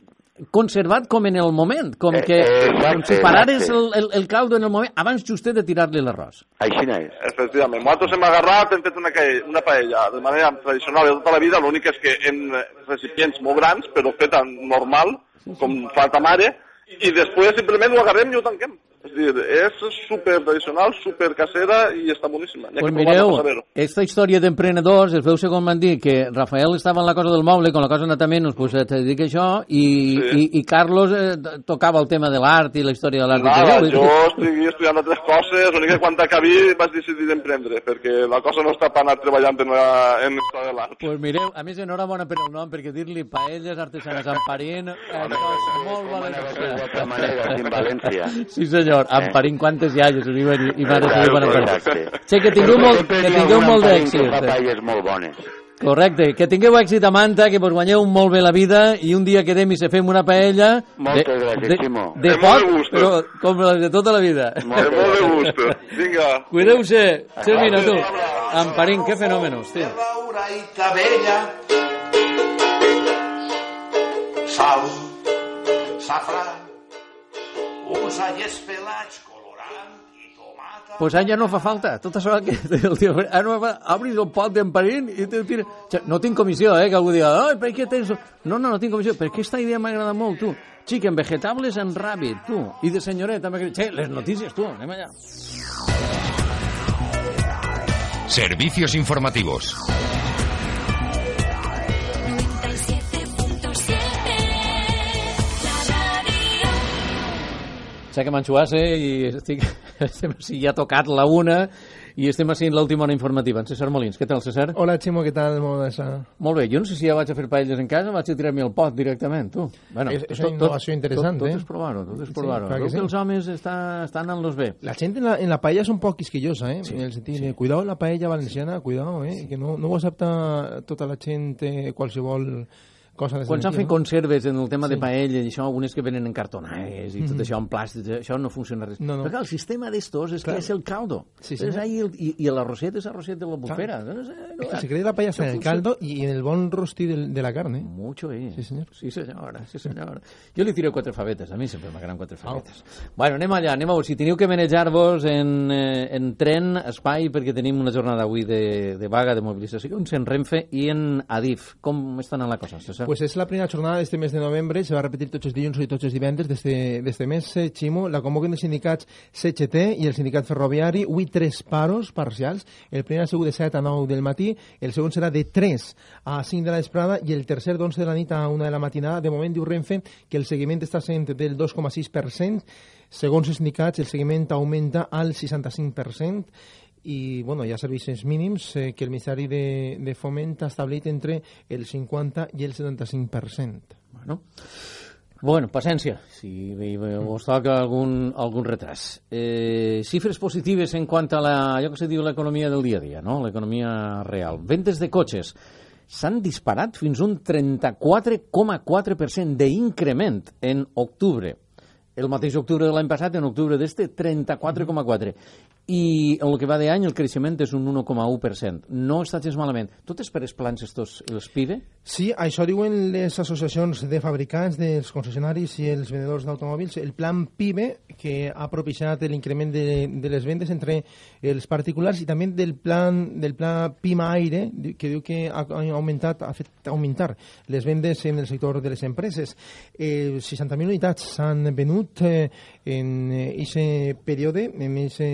conservat com en el moment, com Eh, que eh, com si exacte, parares el, exacte. el, el caldo en el moment abans justet de tirar-li l'arròs. Així no és. Efectivament. Nosaltres hem agarrat, hem fet una, una paella de manera tradicional de tota la vida, l'únic és que en recipients molt grans, però feta normal, com fa ta mare, i després simplement ho agarrem i ho tanquem. És dir, és super tradicional, super casera i està boníssima. Pues mireu, per saber-ho. esta història d'emprenedors, es veu segons m'han dit que Rafael estava en la cosa del moble, con la cosa anava menys, pues te dedica a això, i, Sí. i, i Carlos eh, tocava el tema de l'art i la història de l'art. Nada, dir- jo estic estudiant altres coses, l'únic que quan acabí vaig decidir d'emprendre, perquè la cosa no està per anar treballant en, la, en història de l'art. Pues mireu, a més, enhorabona per el nom, perquè dir-li paelles artesanes Amparín, eh, és molt d'altra manera, aquí <laughs> Sí, senyor, Amparín, quantes iaies ho diuen i, i mares diuen Amparín. Exacte. Sé que tingueu molt, que tingueu molt d'èxit. Que fa eh. molt bones. Correcte, que tingueu èxit a Manta, que vos guanyeu molt bé la vida i un dia quedem i se fem una paella Moltes de, gràcies, de, Ximo. de De molt gust. però com la de tota la vida. De molt de gust. Vinga. Cuideu-se. Xermina, tu. Amparín, qué fenómeno, hòstia. Uraita vella, sal, safrà, uns allers pelats colorant i tomata. Pues ja no fa falta. Tot això que <laughs> el tio, ara no fa, obris el pot d'emparín i te tira... No tinc comissió, eh, que algú diga, ai, per què tens... No, no, no tinc comissió, perquè aquesta idea m'agrada molt, tu. Chicken, vegetables en rabbit, tu. I de senyoret, també. Che, les notícies, tu, anem allà. Servicios informativos. Sé que m'enxuasse i estic... <laughs> estem així, ja ha tocat la una i estem així en l'última hora informativa. En César Molins, què tal, César? Hola, Ximo, què tal? Molt bé, Molt bé, jo no sé si ja vaig a fer paelles en casa o vaig a tirar-me el pot directament, tu. Bueno, És- és una innovació interessant, tot, tot, eh? és provar-ho, tot és Sí, provar-ho. clar que Veu que sí. els homes està, estan en los bé. La gente en la, en la paella es un poco quisquillosa, ¿eh? en el sentido de, cuidado la paella valenciana, cuidado, ¿eh? que no, no ho accepta tota la gente qualsevol cosa de Quan s'han fet no? conserves en el tema de Sí. paella i això, algunes que venen en cartonades i tot Mhm. això en plàstic, això no funciona res. No, no. Perquè el sistema d'estos és Claro. que és el caldo. Sí, és senyor. ahí el, i, i l'arrosset és arrosset de la bufera. Claro. No sé, Es que se cree la paella está en el caldo y en el bon rostí del- de, la carne. Mucho, eh. Sí, señor. Sí, senyora, sí, senyora. Jo li tiro quatre favetes, a mi sempre m'agraden quatre favetes. Bueno, anem allà, anem a veure. Si teniu que manejar-vos en, eh, en tren, espai, perquè tenim una jornada avui de, de vaga, de mobilitzacions en Renfe i en Adif. Com està anant la cosa, César? Pues es la primera jornada de este mes de noviembre, se va repetir tots els dilluns i tots els divendres d'este d'este mes, eh, Ximo. La convoquen els sindicats CGT i el sindicat ferroviari. Avui tres paros parcials. El primer ha sigut de 7 a 9 del matí, el segon serà de 3 a 5 de la vesprada i el tercer d'11 de la nit a 1 de la matinada. De moment diu Renfe que el seguiment està sent del 2,6%. Segons els sindicats, el seguiment augmenta al 65% i bueno, hi ha servicis mínims eh, que el Ministeri de, de Foment ha establit entre el 50 i el 75%. Bueno, bueno paciència, si vos toca algun, algun retras. Eh, cifres positives en quant a la, allò que se diu l'economia del dia a dia, no? l'economia real. Ventes de cotxes s'han disparat fins un 34,4% d'increment en octubre. El mateix octubre de l'any passat, en octubre d'este, 34,4%. I en el que va d'any el creixement és un 1,1%. No està gens malament. Tot és per els plans estos, els PIBE? Sí, això diuen les associacions de fabricants, dels concessionaris i els venedors d'automòbils. El plan PIBE, que ha propiciat l'increment de, de les vendes entre els particulars i també del plan del pla PIMA Aire, que diu que ha augmentat, ha fet augmentar les vendes en el sector de les empreses. Eh, 60.000 unitats s'han venut eh, en aquest període, en aquest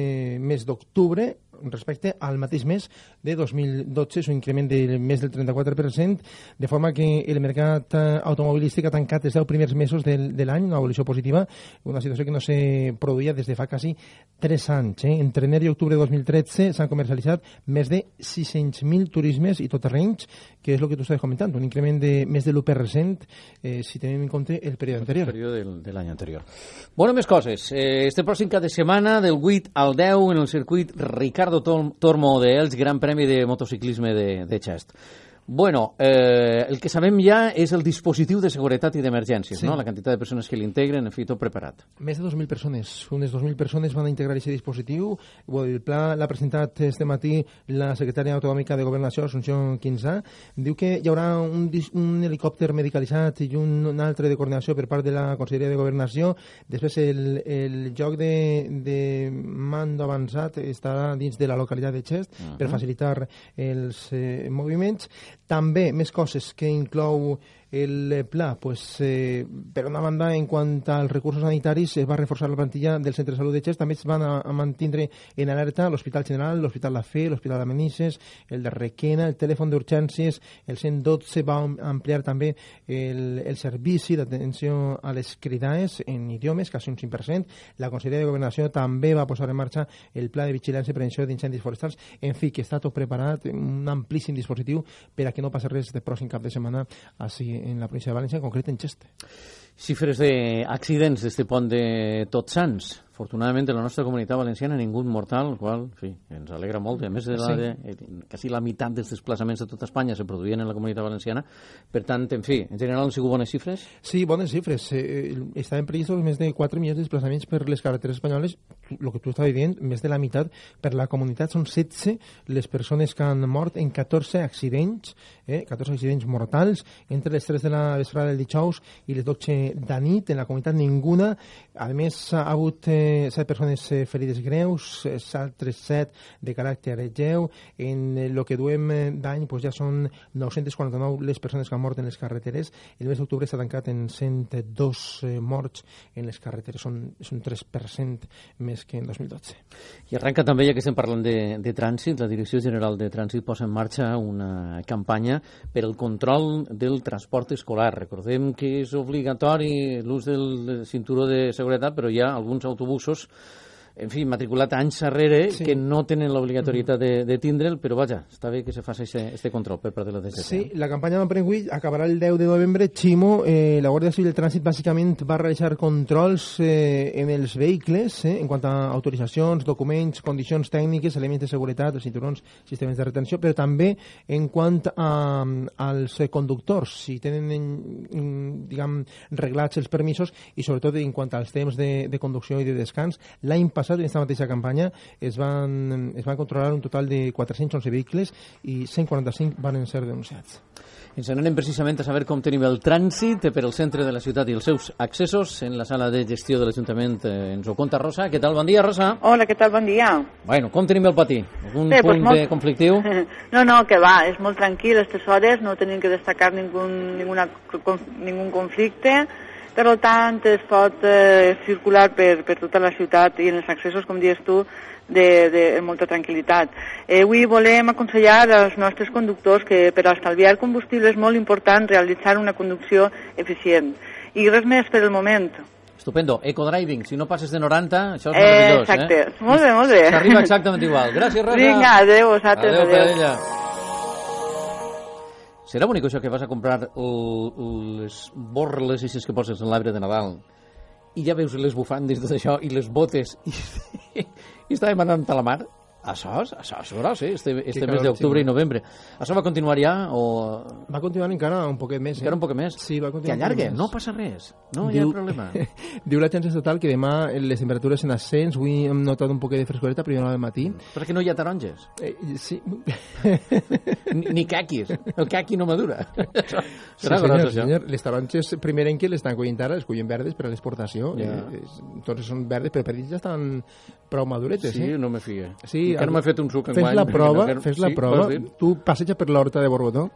mes d'octubre, respecte al mateix mes de 2012, és un increment del més del 34%, de forma que el mercat eh, automobilístic ha tancat els 10 primers mesos del, de l'any, una evolució positiva, una situació que no se produïa des de fa quasi 3 anys. Eh? Entre gener i octubre de 2013 s'han comercialitzat més de 600.000 turismes i terrenys, que és el que tu estàs comentant, un increment de més de l'1% eh, si tenim en compte el període anterior. El període del, de l'any anterior. Bueno, més coses. Eh, este pròxim cap de setmana, del 8 al 10, en el circuit Ricardo Tor- Tormo de Elx, Gran Premi de Motociclisme de, de Xest. Bueno, eh, el que sabem ja és el dispositiu de seguretat i d'emergències, Sí. no? la quantitat de persones que l'integren, en fi, tot preparat. Més de 2.000 persones, unes 2.000 persones van a integrar aquest dispositiu. El pla l'ha presentat este matí la secretària autonòmica de Governació, Assumpció Quinzà. Diu que hi haurà un, un helicòpter medicalitzat i un, un altre de coordinació per part de la Conselleria de Governació. Després el, el joc de, de mando avançat estarà dins de la localitat de Xest Mhm. per facilitar els eh, moviments. També més coses que inclou el pla, pues, eh, per una banda, en quant als recursos sanitaris, es va reforçar la plantilla del Centre de Salut de Xest, també es van a, a mantindre en alerta l'Hospital General, l'Hospital La Fe, l'Hospital de Manises, el de Requena, el telèfon d'urgències, el 112 va am- ampliar també el, el servici d'atenció a les cridades en idiomes, quasi un 5%. La Conselleria de Governació també va posar en marxa el pla de vigilància i prevenció d'incendis forestals. En fi, que està tot preparat, un amplíssim dispositiu per a que no passi res de pròxim cap de setmana així en la província de València, en concret en Xeste. Xifres d'accidents d'este pont de Tots Sants. afortunadament en la nostra comunitat valenciana ningú mortal, el qual, en fi, ens alegra molt. A més, de la, Sí. de, eh, quasi la meitat dels desplaçaments de tota Espanya se produïen en la comunitat valenciana. Per tant, en fi, en general han sigut bones xifres? Sí, bones xifres. Eh, eh, estaven previstos més de 4 milions de desplaçaments per les carreteres espanyoles. El que tu estaves dient, més de la meitat per la comunitat. Són 16 les persones que han mort en 14 accidents, eh, 14 accidents mortals, entre les 3 de la vesprada del dijous i les 12 de nit. En la comunitat ninguna. A més, ha hagut eh, 7 persones eh, ferides greus, eh, altres 7 de caràcter lleu. En el que duem eh, d'any pues, ja són 949 les persones que han mort en les carreteres. El mes d'octubre s'ha tancat en 102 eh, morts en les carreteres. Són, és un 3% més que en 2012. I arrenca també, ja que estem parlant de, de trànsit, la Direcció General de Trànsit posa en marxa una campanya per al control del transport escolar. Recordem que és obligatori l'ús del cinturó de seguretat, però hi ha alguns autobusos en fi, matriculat anys darrere, Sí. que no tenen l'obligatorietat de, de tindre'l, però vaja, està bé que se faci este control per part de la DGT. Sí, la campanya de Prenguit acabarà el 10 de novembre. Ximo, eh, la Guàrdia Civil de Trànsit bàsicament va realitzar controls eh, en els vehicles eh, en quant a autoritzacions, documents, condicions tècniques, elements de seguretat, els cinturons, sistemes de retenció, però també en quant a, als eh, conductors, si tenen, en, en, diguem, reglats els permisos i sobretot en quant als temps de, de conducció i de descans. L'any passat, en aquesta mateixa campanya, es van, es van controlar un total de 411 vehicles i 145 van ser denunciats. Ens n'anem precisament a saber com tenim el trànsit per al centre de la ciutat i els seus accessos en la sala de gestió de l'Ajuntament. Eh, ens ho conta Rosa. Què tal? Bon dia, Rosa. Hola, què tal? Bon dia. Bueno, com tenim el patí? Algun Bé, punt doncs molt- de conflictiu? <laughs> No, no, que va, és molt tranquil, aquestes hores, no tenim que destacar ningun, ninguna, ningun conflicte, per tant es pot eh, circular per, per tota la ciutat i en els accessos, com dius tu, de, de, de molta tranquil·litat. Eh, avui volem aconsellar als nostres conductors que per estalviar combustible és molt important realitzar una conducció eficient. I res més per el moment. Estupendo. Ecodriving. Si no passes de 90, això és Eh, meravellós, exacte. eh? Molt bé, molt bé. S'arriba exactament igual. Gràcies, Rosa. Vinga, adéu, vosaltres, Adéu, adéu. Serà bonic això que vas a comprar les borles i que poses en l'arbre de Nadal i ja veus les bufandes i tot això i les botes i, <laughs> i està demanant a la mar això, és- això és gros, eh? este, este mes d'octubre sí. i novembre això va continuar ja o... Va continuar encara un poquet més. Encara eh? un poquet més? Sí, va que continuar un allargue, no passa res no hi ha problema <laughs> Diu l'agència estatal que demà les temperatures en ascens, avui hem notat un poquet de frescoreta a primera hora del matí. però que no hi ha taronges Eh, sí. ni, ni caquis el caqui no madura Això <laughs> Sí, serà senyor, gros, això senyor. Les taronges primerenques les estan collint ara, les collen verdes per a l'exportació. Ja. Eh, és- Entonces són verdes, però per dins ja estan prou maduretes. Sí, eh? no me fie. Sí, Encara no m'he fet un suc Fes la prova, <laughs> no- fes la sí, prova. Tu passeja per l'horta de Borbotó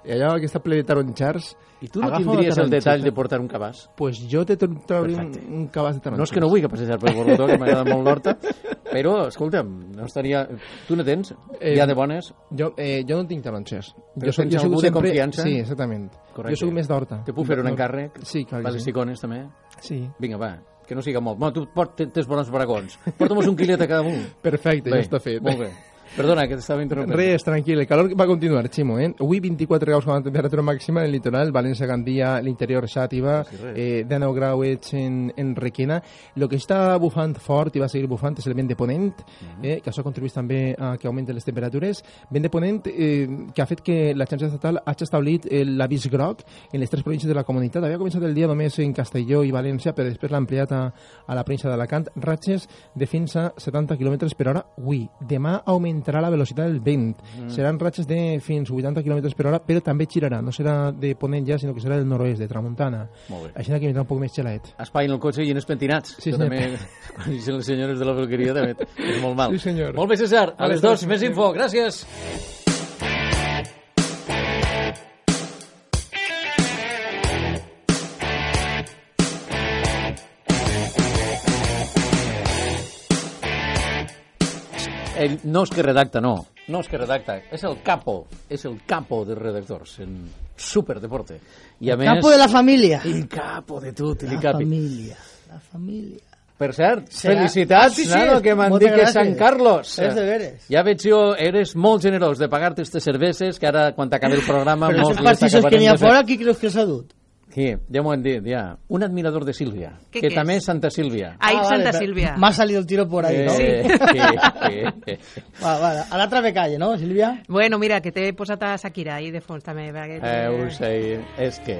i allà que està ple de taronxars... I tu no tindries el detall de portar un cabàs? Pues jo te tra- trauré un, un cabàs de taronxes. No és que no vull que passejar per Borbotó, que m'agrada molt l'horta, <laughs> però, escolta'm, no estaria... Tu no tens? Eh, ja de bones? Jo, eh, jo no tinc taronxers. Però soc- tens soc algú de confiança? Sí, exactament. Correcte. Jo sóc més d'horta. Te puc fer un encàrrec? Sí, clar que sí. també? Sí. Vinga, va, que no siga molt. Bueno, tu port, tens bons bragons. Porta'm un quilet a cada un. Perfecte, Bé, ja està fet. Molt bé. Perdona, que t'estava interrompent. Res, tranquil, el calor va continuar, Ximo, eh? Avui 24 graus com a temperatura màxima en el litoral, València, Gandia, l'interior, Xàtiva, Sí, eh, 19 grauets en, en Requena. El que està bufant fort i va seguir bufant és el vent de ponent, Mhm. eh, que això contribueix també a que augmenten les temperatures. Vent de ponent eh, que ha fet que l'agència estatal hagi establit eh, l'avís groc en les tres províncies de la comunitat. Havia començat el dia només en Castelló i València, però després l'ha ampliat a, a la província d'Alacant. Ratxes de fins a 70 km per hora avui. Demà augmentarà la velocitat del vent. Mm. Seran ratxes de fins a 80 km per hora, però també girarà. No serà de ponent ja, sinó que serà del nord-oest, de tramuntana. Així que vindrà un poc més xelaet. Espai en el cotxe i en els pentinats. Sí, senyor. també, <laughs> quan dicen les senyores de la peluqueria, també és molt mal. Sí, senyor. Molt bé, César. A Vale, les dos, més info. Gràcies. Ell no és que redacta, no. No és que redacta. És el capo. És el capo de redactors en Superdeporte. I a més... Capo de la família. El capo de tot, La el capi. família. La família. Per cert, Serà- felicitats, sí, sí, nano, que m'han dit que. Sant Carlos. És de veres. Ja veig jo, eres molt generós de pagar-te aquestes cerveses, que ara, quan t'acabi el programa... Però les pastissos que n'hi ha fora, qui creus que s'ha dut? Sí, ja m'ho han dit, ja. Un admirador de Sílvia, ¿Qué- que qué també es? és Santa Sílvia. Ai, Ah, Santa vale, Sílvia. Me ha salido el tiro por ahí, ¿no? Eh, sí, sí. <laughs> Va, va, a l'altra de calle, no, Sílvia? Bueno, mira, que t'he posat a Shakira ahí de fons també. perquè- Eh, ho sé, és que...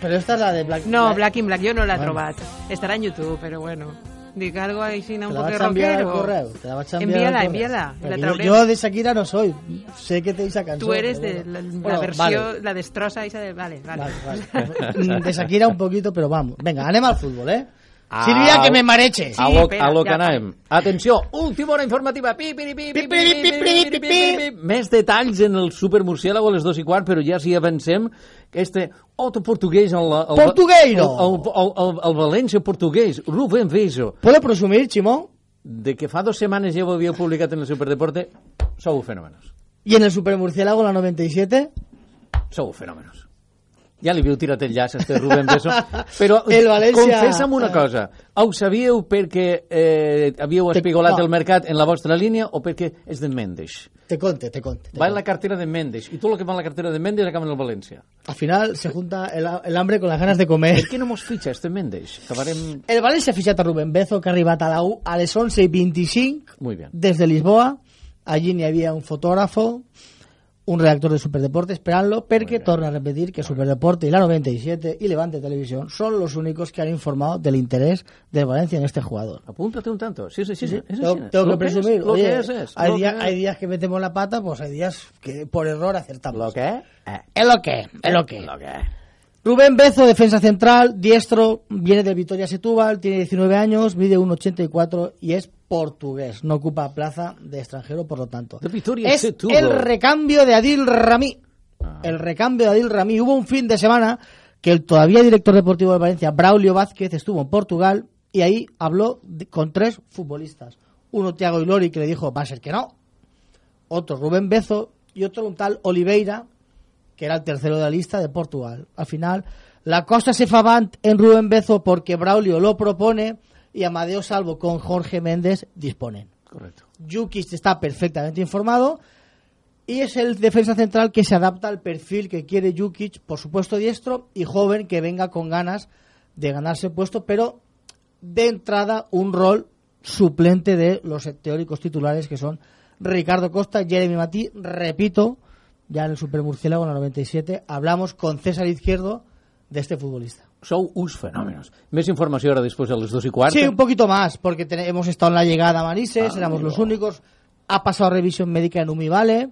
Però esta és la de Black... No, Black in Black, jo no l'he Bueno. trobat. Estarà en YouTube, però bueno. Dic algo així, un Te la poc vas a enviar al rockero. Te la vas a Envíala, envíala. La yo, yo de Shakira no soy. Sé que te esa canción. Tu eres de la, la Bueno, versió, vale. la destrossa esa de... Vale, vale. <laughs> Mm, De Shakira un poquito, pero vamos. Venga, anem al fútbol, ¿eh? Silvia, que me mareche. A lo, espera, a lo que ja. anàvem. Atenció, última hora informativa. Pi, pi, pi, pi, pi, pi, pi, pi, pi. Més detalls en el supermurciélago a les dos i quart, però ja si avancem que este otro portuguès... El, el, Portugueiro. El, el, el, el, el València portuguès, Rubén Vejo, ¿Puedo presumir, Chimón? de que fa dos setmanes ja ho havíeu publicat en el Superdeporte, sou fenòmenos. Y en el Supermurciélago, la 97, Sou fenòmenos. Ja li havíeu tirat el llaç este Rubén Beso, <laughs> però El València- confessa'm una cosa, ho sabíeu perquè eh, havíeu espigolat no. el mercat en la vostra línia o perquè és de Mendes? te conte, te conte. te Va en la cartera de Mendes, i tot el que va en la cartera de Mendes acaba en el València. Al final se junta el, el hambre con las ganas de comer. Per què no mos fitxa este Mendes? Acabarem... El València ha fitxat a Rubén Bezo, que ha arribat a, la U a les 11 y 25 Muy bien. desde Lisboa. Allí ni había un fotógrafo, un redactor de Superdeporte esperando, porque torna a repetir que Superdeporte y la 97 y Levante Televisión son los únicos que han informado del interés del Valencia en este jugador. Apúntate un tanto. Sí, sí, sí. sí, tengo, que presumir. es, Oye, que es, es. hay, Lo días, que es. hay días que metemos la pata, pues hay días que por error acertamos. Lo que es. eh, Es lo que es, lo que. Lo que. Rubén Bezo, defensa central, diestro, viene del Vitoria Setúbal, tiene 19 años, mide 1,84 y es portugués. No ocupa plaza de extranjero, por lo tanto. Es el recambio de Adil Ramí. Ah. El recambio de Adil Ramí. Hubo un fin de semana que el todavía director deportivo de Valencia, Braulio Vázquez, estuvo en Portugal y ahí habló de- con tres futbolistas. Uno, Thiago Ilori, que le dijo, va a ser que no. Otro, Rubén Bezo. Y otro, un tal Oliveira, que era el tercero de la lista de Portugal. Al final, la cosa se fa en Rubén Bezo porque Braulio lo propone y Amadeo Salvo con Jorge Méndez disponen. Correcto. Jukic está perfectamente informado y es el defensa central que se adapta al perfil que quiere Jukic, por supuesto diestro y joven que venga con ganas de ganarse el puesto, pero de entrada un rol suplente de los teóricos titulares que son Ricardo Costa, Jeremy Matí, repito, ya en el Supermurciélago en el 97 hablamos con César Izquierdo de este futbolista. Sou uns fenòmenos. Més informació ara després de les dos i quart. Sí, un poquito más, porque hemos estado en la llegada a Manises, Ah, éramos los únicos. Ha pasado revisión médica en Umivale,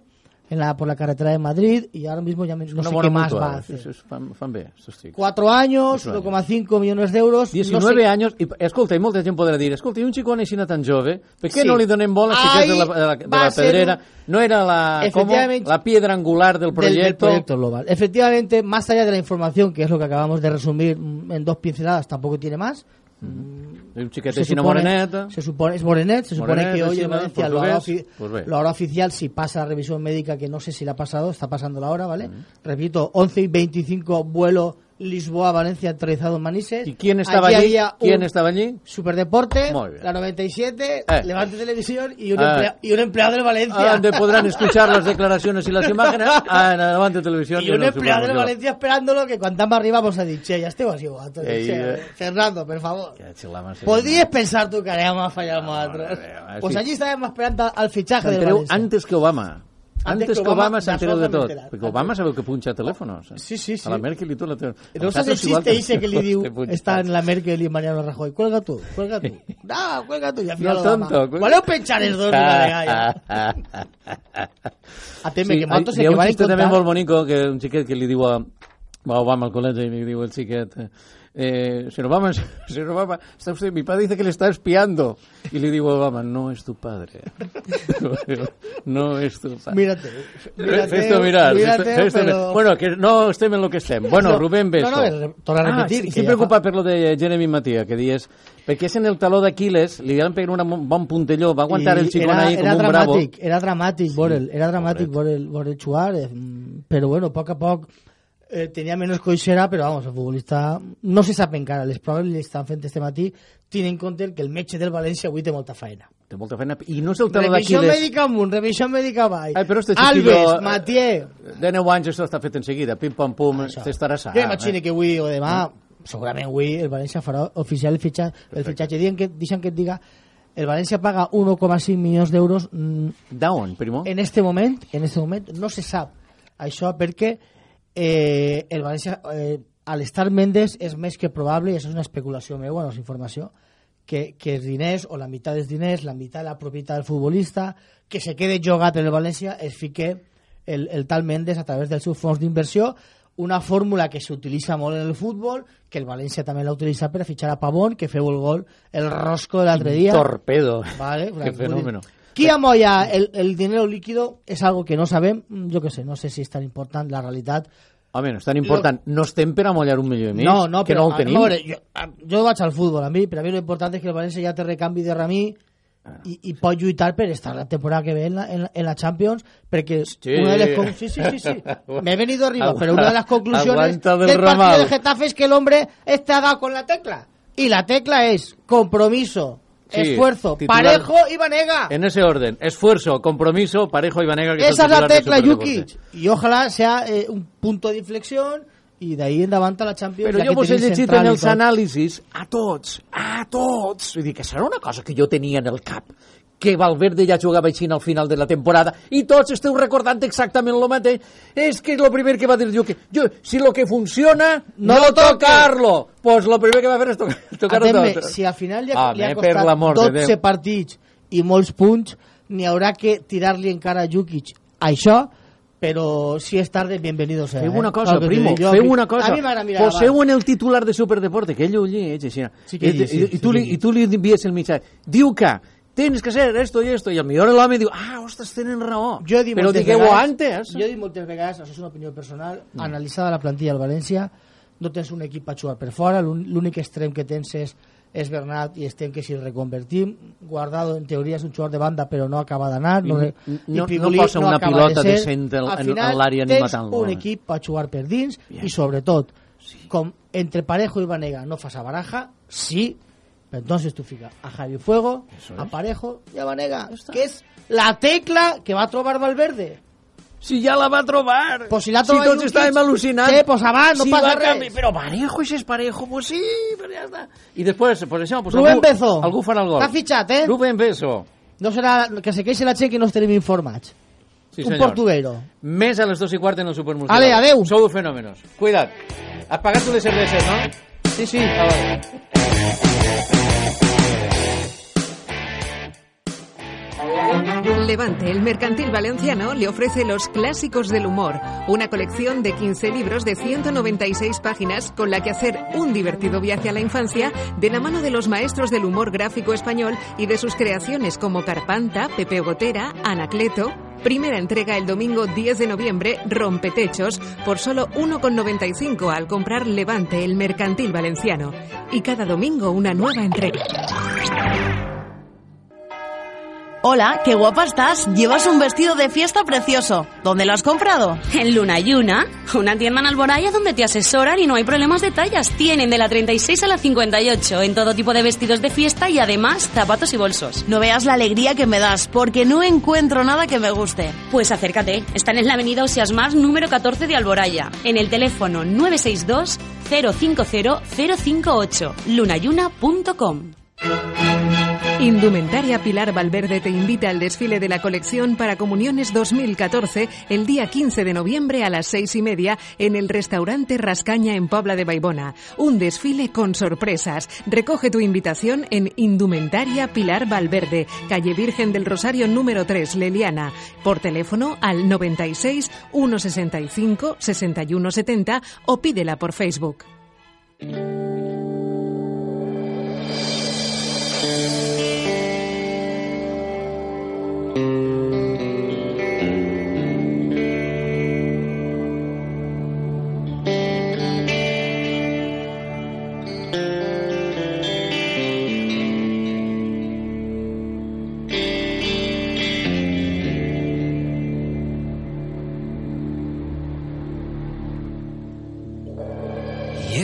en la, por la carretera de Madrid, y ahora mismo ya no sé qué más mútua. va a Sí, hacer. sí, fan, fan bé, estos xics. Cuatro años, Cuatro 1,5 millones de euros. no 19 sé- anys, i escolta, i molta gent podrà dir, escolta, i un xicó així tan jove, per què Sí. no li donem bola si és de la, de la, de la pedrera? un- No era la. Efectivamente. la piedra angular del del- proyecto. del proyecto global. Efectivamente, más allá de la información, que es lo que acabamos de resumir mm, en dos pinceladas, tampoco tiene más. Un xiquet així moreneta. Se supone, es Morenet, se supone Morenet, que hoy en. Valencia lo hará, Portugués. ofi- Pues lo hará oficial si pasa la revisión médica, que no sé si la ha pasado, está pasando la hora, ¿vale? Repito, 11 y 25 vuelo Lisboa-Valencia aterrizado en Manises. ¿Y quién estaba allí? había ¿Quién estaba allí? Superdeporte, la 97, Eh. Levante Televisión y un, Ah. emplea- y un empleado del Valencia. Ah, donde podrán escuchar las declaraciones y las <laughs> imágenes ah, en Adelante Televisión. Y un empleado del Supermercado. Valencia esperándolo que cuando más arriba vos ha dicho, ya estoy así, guato. Ei, dice, eh. Fernando, por favor. Podrías pensar tú que haríamos fallar más eh, Pues allí estábamos esperando al fichaje del S'entereu Valencia. antes que Obama. Antes Antes, que que Obama, Obama, s'entereu de tot. Perquè Obama sabeu que punxa telèfons. Sí, sí, sí. A la Merkel i tot la té. No saps el ese que <laughs> le diu, está en la Merkel y Mariano Rajoy. Cuelga tú, cuelga tú. <laughs> No, cuelga tú. Y al final No, Obama. tonto, cuelga- Voleu penjar els dos una vegada. Ateme, <laughs> que molts hi el ha que un van xiste també molt bonico que un xiquet que li diu a Obama al col·legi i li diu el xiquet eh, señor Obama, señor Obama, está usted, mi padre dice que le está espiando. Y le digo a Obama, no es tu padre. <laughs> no es tu padre. Mírate, mírate, Fes-t'ho mirar. mírate, fes-t'ho però- mirar. Bueno, que no estem en lo que estem. Bueno, No, Rubén Beso. no, no, torna a repetir, Ah, que estic ja preocupat per lo de Jeremy Matia, que dies... Perquè és en el taló d'Aquiles, li van pegar un bon puntelló, va aguantar Y el xicón era, ahí com era un bravo. dramàtic, Era dramàtic, Borel, era dramàtic Borel, Borel Chuar, pero bueno, poco a poco eh, tenía menos coixera, pero vamos, el futbolista no se sap encara, les proves li estan fent este matí, tienen en compte que el metge del València avui té molta faena. té molta feina. I no és el taló d'aquí Revisió mèdica amunt, revisió mèdica avall. Ai, però este Alves, chiquillo, Matié. De 9 anys això està fet en seguida, pim-pam-pum, t'estarà sa. Jo imagino que avui o demà, segurament avui, el València farà oficial el fitxatge. El fitxatge. Diuen que, deixen que et diga, el València paga 1,5 milions d'euros mm, D'on, primo? en este moment, en este moment no se sap això perquè eh, el València, eh, a l'estar Mendes és més que probable, i això és una especulació meva, no és informació, que, que els diners, o la meitat dels diners, la meitat de la propietat del futbolista, que se quede jogat en el València, es fique el, el tal Mendes a través dels seus fons d'inversió, una fórmula que s'utilitza molt en el futbol, que el València també l'ha utilitzat per a fitxar a Pavón, que feu el gol, el rosco de l'altre dia. Torpedo. Vale, <laughs> Qué fenómeno. Qui amolla el, el dinero líquido és algo que no sabem, jo que sé, no sé si és tan important la realitat. Home, no és tan important. No estem per amollar un milió i mig, No, no, que però, no a tenim. veure, jo, a- jo vaig al futbol, a mi, per a mi lo important és que el València ja té recanvi de Ramí i, i pot lluitar per estar la temporada que ve en la, en en la Champions, perquè una de les... con- Sí, sí, sí, sí. <laughs> Me he venido arriba, pero una de las conclusiones del del partido de Getafe es que el hombre está dado con la tecla. Y la tecla es compromiso, Sí, esfuerzo, titular- parejo y Vanega. En ese orden. Esfuerzo, compromiso, Parejo y Vanega. Que Esa es la tecla. Jukic. Y ojalá sea eh, un punto de inflexión y de ahí en davant a la Champions. Però jo vos he tenim llegit en i els anàlisis a tots, a tots. Vull dir que serà una cosa que jo tenia en el cap que Valverde ja jugava així al final de la temporada i tots esteu recordant exactament el mateix és que el primer que va dir jo que jo, si lo que funciona No no, tocarlo pues lo primer que va fer és tocar, tocar si al final li ha, Home, li ha per costat l'amor de 12 Déu. partits i molts punts, n'hi haurà que tirar-li encara a Jukic això, però si és tarde, bienvenido sea. Feu eh? una cosa, Saps el que primo? Jo, feu una cosa. Poseu en el titular de Superdeporte, que ell ho lleig, així. Sí que I, sí, i, sí, i, tu li, sí. I tu li envies el mitjà. Diu que tens que hacer esto y esto, i millor l'home diu, ah, ostres, tenen raó. Jo dit Però digueu-ho antes. Jo he dit moltes vegades, això és una opinió personal, mm. analitzada la plantilla del València, no tens un equip per jugar per fora, l'ún- l'únic extrem que tens és, és Bernat i estem que si el reconvertim, Guardado en teoria és un jugador de banda però no acaba d'anar, no, I i no- Pigolí no posa una acaba pilota de ser. decent en- l'àrea ni tens matant gol. un equip per jugar per dins i sobretot, com entre Parejo i Vanega no fas a baraja, sí, pero entonces tú fijas a Javi Fuego, a Parejo y a Vanega, que es la tecla que va a trobar Valverde. Si ja la va trobar. Pues si la si troba tots Jukic, estàvem al·lucinant. Sí, pues abans, no si passa res. canvi- Però Parejo, això és Parejo, pues sí, però ja està. I després, pues això, pues Rubén algú, Bezo. algú farà el gol. T'ha fitxat, eh? Rubén Bezo. No serà que se queixi la gent que no estarem informats. Sí, un senyor. portuguero. Més a les dos i quart en el Supermundial. Ale, adeu. Sou fenòmenos. Cuida't. Has pagat tu les cerveses, no? Sí, sí. Levante, el mercantil valenciano, le ofrece Los Clásicos del Humor, una colección de 15 libros de 196 páginas con la que hacer un divertido viaje a la infancia de la mano de los maestros del humor gráfico español y de sus creaciones como Carpanta, Pepe Gotera, Anacleto. Primera entrega el domingo 10 de noviembre, Rompetechos, por solo 1,95 al comprar Levante, el mercantil valenciano. Y cada domingo una nueva entrega. Hola, qué guapa estás. Llevas un vestido de fiesta precioso. ¿Dónde lo has comprado? En Luna Yuna, una tienda en Alboraya donde te asesoran y no hay problemas de tallas. Tienen de la 36 a la 58 en todo tipo de vestidos de fiesta y además zapatos y bolsos. No veas la alegría que me das, porque no encuentro nada que me guste. Pues acércate, están en la avenida Osias Más número 14 de Alboraya, en el teléfono 962 050 058, lunayuna.com. Indumentaria Pilar Valverde te invita al desfile de la colección para Comuniones 2014 el día 15 de noviembre a las seis y media en el restaurante Rascaña en Pobla de Baibona. Un desfile con sorpresas. Recoge tu invitación en Indumentaria Pilar Valverde, calle Virgen del Rosario número 3, Leliana. Por teléfono al 96 165 61 70 o pídela por Facebook.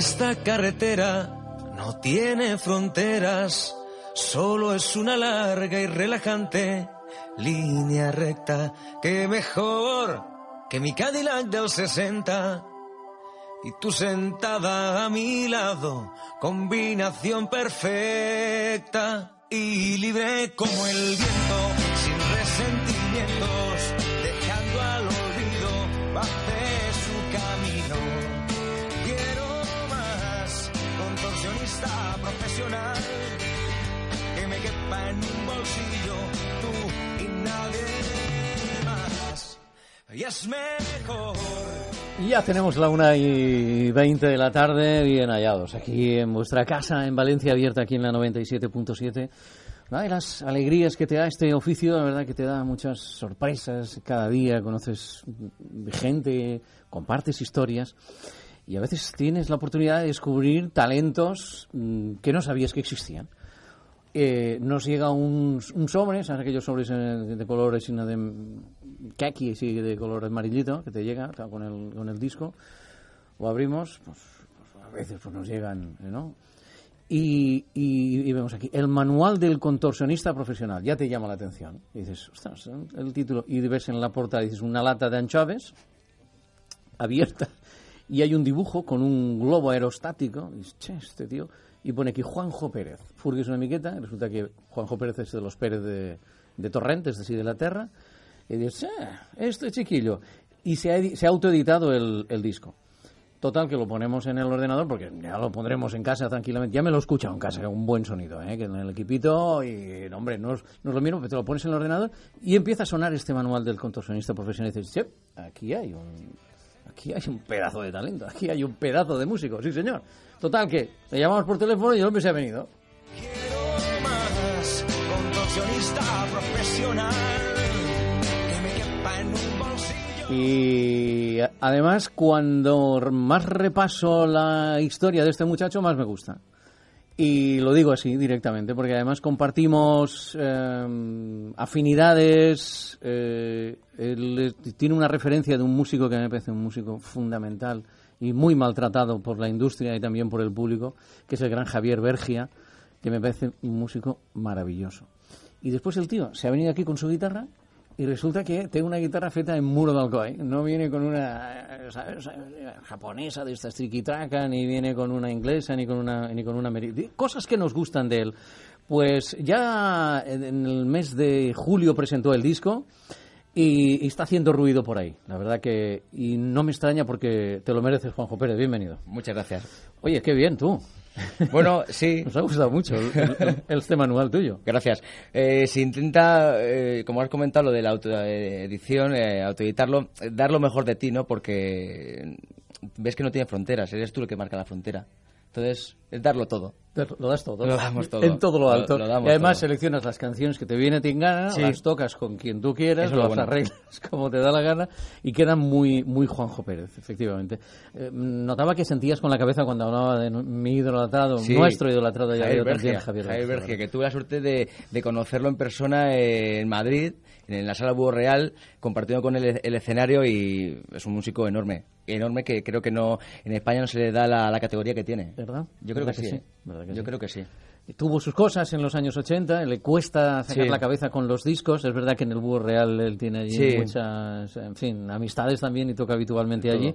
Esta carretera no tiene fronteras, solo es una larga y relajante línea recta que mejor que mi Cadillac del 60 y tú sentada a mi lado, combinación perfecta y libre como el viento, sin resentimientos, Ya tenemos la una y 20 de la tarde, bien hallados, aquí en vuestra casa, en Valencia, abierta aquí en la 97.7. Ay, las alegrías que te da este oficio, la verdad que te da muchas sorpresas cada día, conoces gente, compartes historias y a veces tienes la oportunidad de descubrir talentos mm, que no sabías que existían. Eh, nos llega un, un sobre, ¿sabes aquellos sobres eh, de, de colores sino de kaki, así de color amarillito, que te llega o sea, con, el, con el disco, lo abrimos, pues, pues a veces pues nos llegan, ¿eh, ¿no? Y, y- y vemos aquí, el manual del contorsionista profesional, ya te llama la atención. Y dices, ostras, el título, y ves en la portada, dices, una lata de anchoves abierta, y hay un dibujo con un globo aerostático, y dices, che, este tío, y pone aquí Juanjo Pérez. Furgues una miqueta, resulta que Juanjo Pérez es de los Pérez de, de Torrentes, de la Terra, y dices, "Ah, este chiquillo. Y se ha, se ha autoeditado el, el disco. Total, que lo ponemos en el ordenador, porque ya lo pondremos en casa tranquilamente. Ya me lo he escuchado en casa, un buen sonido, ¿eh? que en el equipito, y hombre, no es, no es lo mismo, pero te lo pones en el ordenador y empieza a sonar este manual del contorsionista profesional. Y dices, "Che, aquí hay un, aquí hay un pedazo de talento, aquí hay un pedazo de músico, sí señor. Total, que te llamamos por teléfono y el hombre se ha venido. más contorsionista profesional Y además, cuando más repaso la historia de este muchacho, más me gusta. Y lo digo así directamente, porque además compartimos eh, afinidades. eh, él tiene una referencia de un músico que me parece un músico fundamental y muy maltratado por la industria y también por el público, que es el gran Javier Bergia, que me parece un músico maravilloso. Y después el tío se ha venido aquí con su guitarra y resulta que tengo una guitarra feta en muro de alcoy. No viene con una eh, ¿sabes? japonesa de esta triquitraca, ni viene con una inglesa, ni con una, ni con una Cosas que nos gustan de él. Pues ya en el mes de julio presentó el disco y, y está haciendo ruido por ahí. La verdad que... Y no me extraña porque te lo mereces, Juanjo Pérez. Bienvenido. Muchas gracias. Oye, qué bien tú. <laughs> Bueno, sí. Nos ha gustado mucho el, el- el- este manual tuyo. <laughs> Gracias. Eh, se intenta, eh, como has comentado, lo de la autoedición, eh, autoeditarlo, eh, dar lo mejor de ti, ¿no? Porque ves que no tiene fronteras, eres tú el que marca la frontera. Entonces, es darlo todo. Lo das todo. Lo damos todo. En todo lo alto. Lo- lo damos y además todo. seleccionas las canciones que te viene a ti en gana, Sí. las tocas con quien tú quieras, Eso las bueno. arreglas <laughs> como te da la gana y quedan muy, muy Juanjo Pérez, efectivamente. Eh, notaba que sentías con la cabeza cuando hablaba de mi idolatrado, Sí. nuestro idolatrado ya Javier veo también, Bergia, Javier Javier Bergia. Bergia, que tuve la suerte de, de conocerlo en persona en Madrid, en la sala Búho Real, compartiendo con él el escenario y es un músico enorme. Enorme que creo que no en España no se le da la, la categoría que tiene. ¿Verdad? Yo creo ¿Verdad que, que sí. sí? ¿Verdad que Yo sí? creo que sí. Tuvo sus cosas en los años 80, le cuesta sacar Sí. la cabeza con los discos. Es verdad que en el Búho Real él tiene allí muchas, en fin, amistades también y toca habitualmente Todo. allí.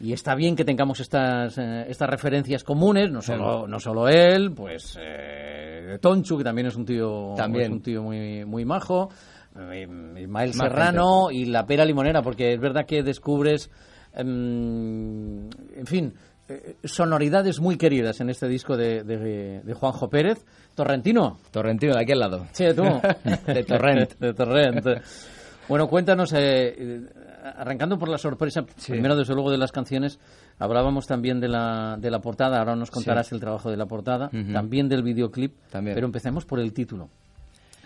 Y está bien que tengamos estas, eh, estas referencias comunes, no solo, no solo él, pues eh, Tonchu, que también es un tío, También. es un tío muy, muy majo, Ismael Más Serrano y la pera limonera, porque es verdad que descubres, em, en fin, eh, sonoridades muy queridas en este disco de, de, de Juanjo Pérez. Torrentino. Torrentino, de aquí al lado. Sí, tú. <laughs> De Torrent. <laughs> de Torrent. Bueno, cuéntanos, eh, arrancando por la sorpresa, primero desde luego de las canciones, hablábamos también de la, de la portada, ahora nos contarás Sí. el trabajo de la portada, también del videoclip, También. pero empecemos por el título.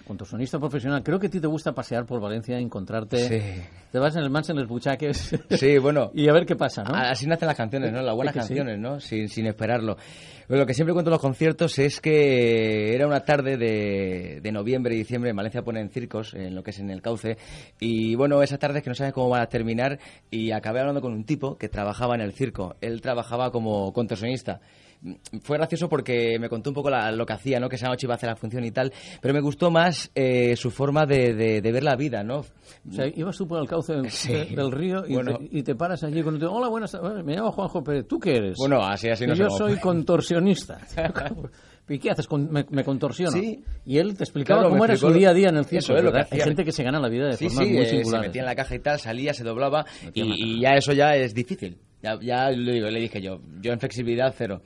Contorsionista profesional. Creo que a ti te gusta pasear por Valencia, encontrarte... Sí. Te vas en el Mans en los buchaques. Sí, bueno. <laughs> y a ver qué pasa, ¿no? Así nacen las canciones, ¿no? Las buenas Es que sí. canciones, ¿no? Sin, sin esperarlo. Pero lo que siempre cuento en los conciertos es que era una tarde de, de noviembre y diciembre, en Valencia ponen circos, en lo que es en el cauce, y bueno, esas tardes que no sabes cómo van a terminar, y acabé hablando con un tipo que trabajaba en el circo. Él trabajaba como contorsionista. Mm, fue gracioso porque me contó un poco la- lo que hacía, ¿no? Que esa noche iba a hacer la función y tal, pero me gustó más eh, su forma de, de- de ver la vida, ¿no? O sea, ibas tú por el cauce del, Sí. de- del río y, Bueno. te, y te paras allí con tío, hola, buenas tardes, me llamo Juanjo Pérez, ¿tú qué eres? Bueno, así- así no Yo soy <laughs> contorsionista. <laughs> ¿Y qué haces? Con- me, me contorsiono. Sí. Y él te explicaba Claro, cómo era su día a día en el circo, es lo que. Hay gente que se gana la vida de Sí, formas sí, muy eh, se singulares. metía en la caja y tal, salía, se doblaba y, y ya eso ya es difícil. Ya, ya le, digo, le dije yo, yo en flexibilidad cero.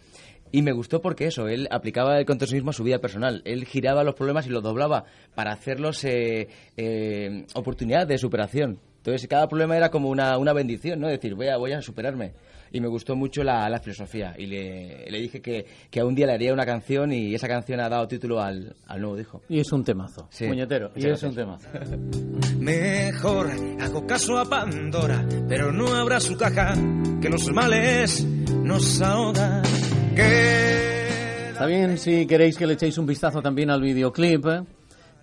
Y me gustó porque eso, él aplicaba el contorsionismo a su vida personal. Él giraba los problemas y los doblaba para hacerlos eh, eh, oportunidad de superación. Entonces cada problema era como una, una bendición, ¿no? Es decir, voy a, voy a superarme. Y me gustó mucho la, la filosofía. Y le, le dije que, que a un día le haría una canción y esa canción ha dado título al, al nuevo disco. Y es un temazo. Sí. Puñetero. Y es un temazo. Mejor hago caso a Pandora, pero no habrá su caja, que los males nos ahogan. Está bien si queréis que le echéis un vistazo también al videoclip. ¿eh?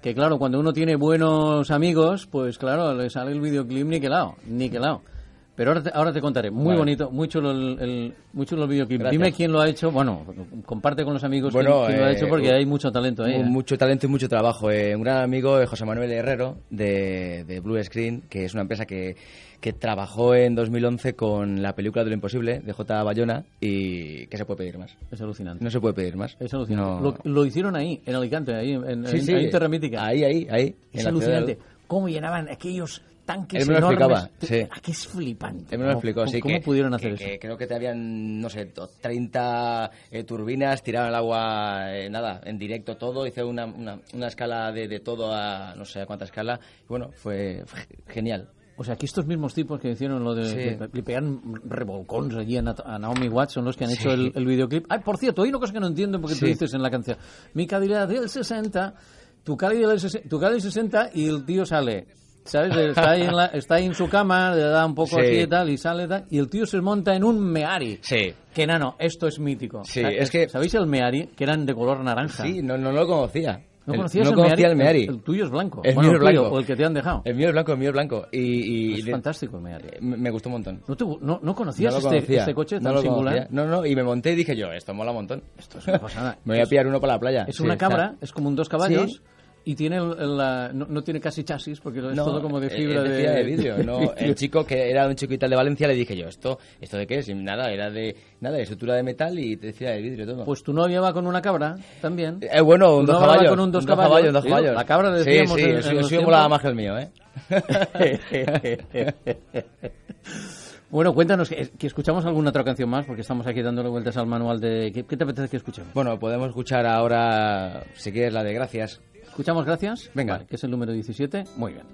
Que claro, cuando uno tiene buenos amigos, pues claro, le sale el videoclip niquelado, niquelado. Pero ahora te, ahora te contaré. Muy Vale. bonito, muy chulo el, el- muy chulo el videoclip. Gracias. Dime quién lo ha hecho. Bueno, comparte con los amigos Bueno, quién, quién lo ha eh, hecho porque hay mucho talento ahí. ¿eh? Mucho talento y mucho trabajo. Eh, un gran amigo, eh, José Manuel Herrero, de, de Blue Screen, que es una empresa que, que trabajó en 2011 con la película de lo imposible, de J. Bayona, y que se puede pedir más. Es alucinante. No se puede pedir más. Es alucinante. No. Lo, lo hicieron ahí, en Alicante, ahí en, Sí, en- sí. ahí Terra Mítica. Ahí, ahí, ahí. Es alucinante. ¿Cómo llenaban aquellos tanques Él me lo enormes? explicaba, sí. Aquí es flipante. Él me lo ¿Cómo- explicó, sí. ¿Cómo que- pudieron hacer que- eso? que creo que te habían, no sé, to- 30 eh, turbinas, tiraron el agua, eh, nada, en directo todo, hice una, una, una escala de, de todo a no sé a cuánta escala. Y bueno, fue, fue genial. O sea, que estos mismos tipos que hicieron lo de Sí. que le pegan revolcones allí a, Naomi Watts son los que han hecho Sí. el, el videoclip. Ay, por cierto, hay una cosa que no entiendo porque tú Sí. dices en la canción. Mi Cadillac del 60, tu Cadillac del 60, tu Cadillac 60 y el tío sale. ¿Sabes? Está ahí en, la- está ahí en su cama, le da un poco Sí. así y tal, y sale tal, y el tío se monta en un Meari. Sí. Que nano, esto es mítico. Sí, es que- ¿Sabéis el Meari? Que eran de color naranja. Sí, no, no lo conocía. ¿No El- conocías no el conocía Meari? el Meari. El, el tuyo es blanco. El Bueno, mío es tuyo, blanco. o el que te han dejado. El mío es blanco, el mío es blanco. Y, y Es le- fantástico el Meari. me, me gustó un montón. ¿No, te- no, no conocías No lo este, conocía, este coche no tan singular? conocía. No, no, y me monté y dije yo, esto mola un montón. Esto es una <laughs> pasada. me voy a pillar uno para la playa. Es Sí, una está- cabra, es como un dos caballos. Sí. Y tiene el- la- no, no tiene casi chasis porque es No, todo como de es- fibra de, fibra de vidrio. de No, <laughs> el chico que era un chico y tal de Valencia le dije yo, ¿esto esto de qué es? Y nada, era de nada, de estructura de metal y te decía de vidrio todo. Pues tu novia va con una cabra también. Eh, bueno, un Tu dos va caballos. con un dos un caballos. un dos Sí, caballos. La cabra Sí, decíamos sí, en- el en tiempos. molaba más que el mío, ¿eh? <laughs> bueno, cuéntanos, que, que escuchamos alguna otra canción más, porque estamos aquí dándole vueltas al manual de... ¿Qué, qué te apetece que escuchemos? Bueno, podemos escuchar ahora, si quieres, la de Gracias. ¿Escuchamos Gracias? Venga. Vale, que es el número 17. Muy bien.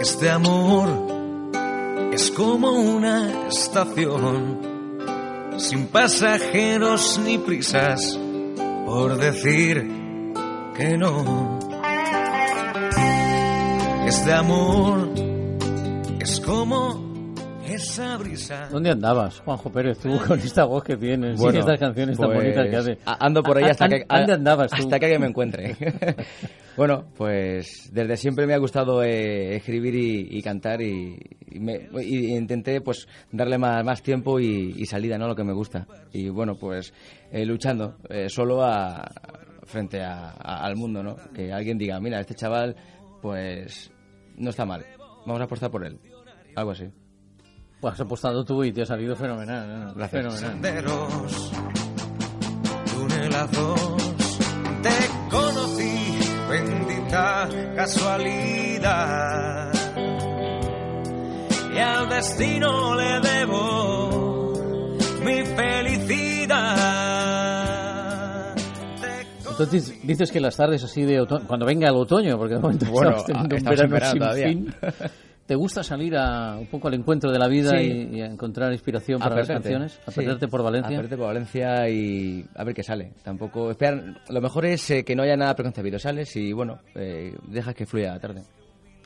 Este amor es como una estación, sin pasajeros ni prisas, por decir que no. Este amor es como esa brisa. ¿Dónde andabas, Juanjo Pérez, tú, con esta voz que tienes Bueno, y estas canciones tan pues, bonitas que haces? Ando por ahí hasta que... ¿Dónde andabas tú? Hasta que me encuentre. <laughs> bueno, pues desde siempre me ha gustado eh, escribir y, y cantar y, y me- y intenté pues darle más, más tiempo y, y salida, ¿no? Lo que me gusta. Y bueno, pues eh, luchando eh, solo a, frente a- a- al mundo, ¿no? Que alguien diga, mira, este chaval pues no está mal, vamos a apostar por él. Algo así. Pues has apostado tú y te ha salido fenomenal. ¿no? Gracias. Fenomenal. senderos, tunelazos. Te conocí, bendita casualidad. Y al destino le debo mi felicidad. Entonces dices que las tardes así de otoño, cuando venga el otoño, porque de momento Bueno, teniendo un verano sin todavía. fin. ¿Te gusta salir a, un poco al encuentro de la vida Sí. y, y a encontrar inspiración para las canciones? ¿A sí. perderte por Valencia? A perderte por Valencia y a ver qué sale. Tampoco esperar. Lo mejor es eh, que no haya nada preconcebido. Sales y bueno, eh, dejas que fluya la tarde.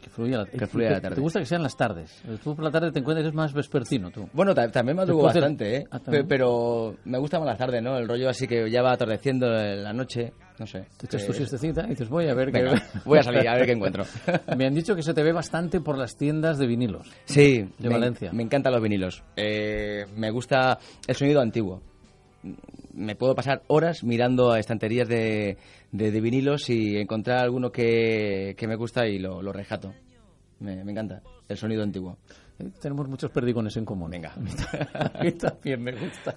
Que fluya la, Que fluya la tarde. ¿Te gusta que sean las tardes? Tú por la tarde te encuentras que es más vespertino, tú. Bueno, ta- también madrugo bastante, ¿eh? Ah, Pero me gusta más la tarde, ¿no? El rollo así que ya va atardeciendo en la noche, no sé. Te echas tu Eh, siestecita y dices, voy a ver Venga, qué... <laughs> voy a salir, a ver qué encuentro. Me han dicho que se te ve bastante por las tiendas de vinilos. Sí, De me, Valencia. me encantan los vinilos. Eh, me gusta el sonido antiguo. Me puedo pasar horas mirando a estanterías de, de, de vinilos y encontrar alguno que, que me gusta y lo, lo rescato. Me, me encanta el sonido antiguo. Eh, Tenemos muchos perdigones en común. Venga. A mí también me gusta.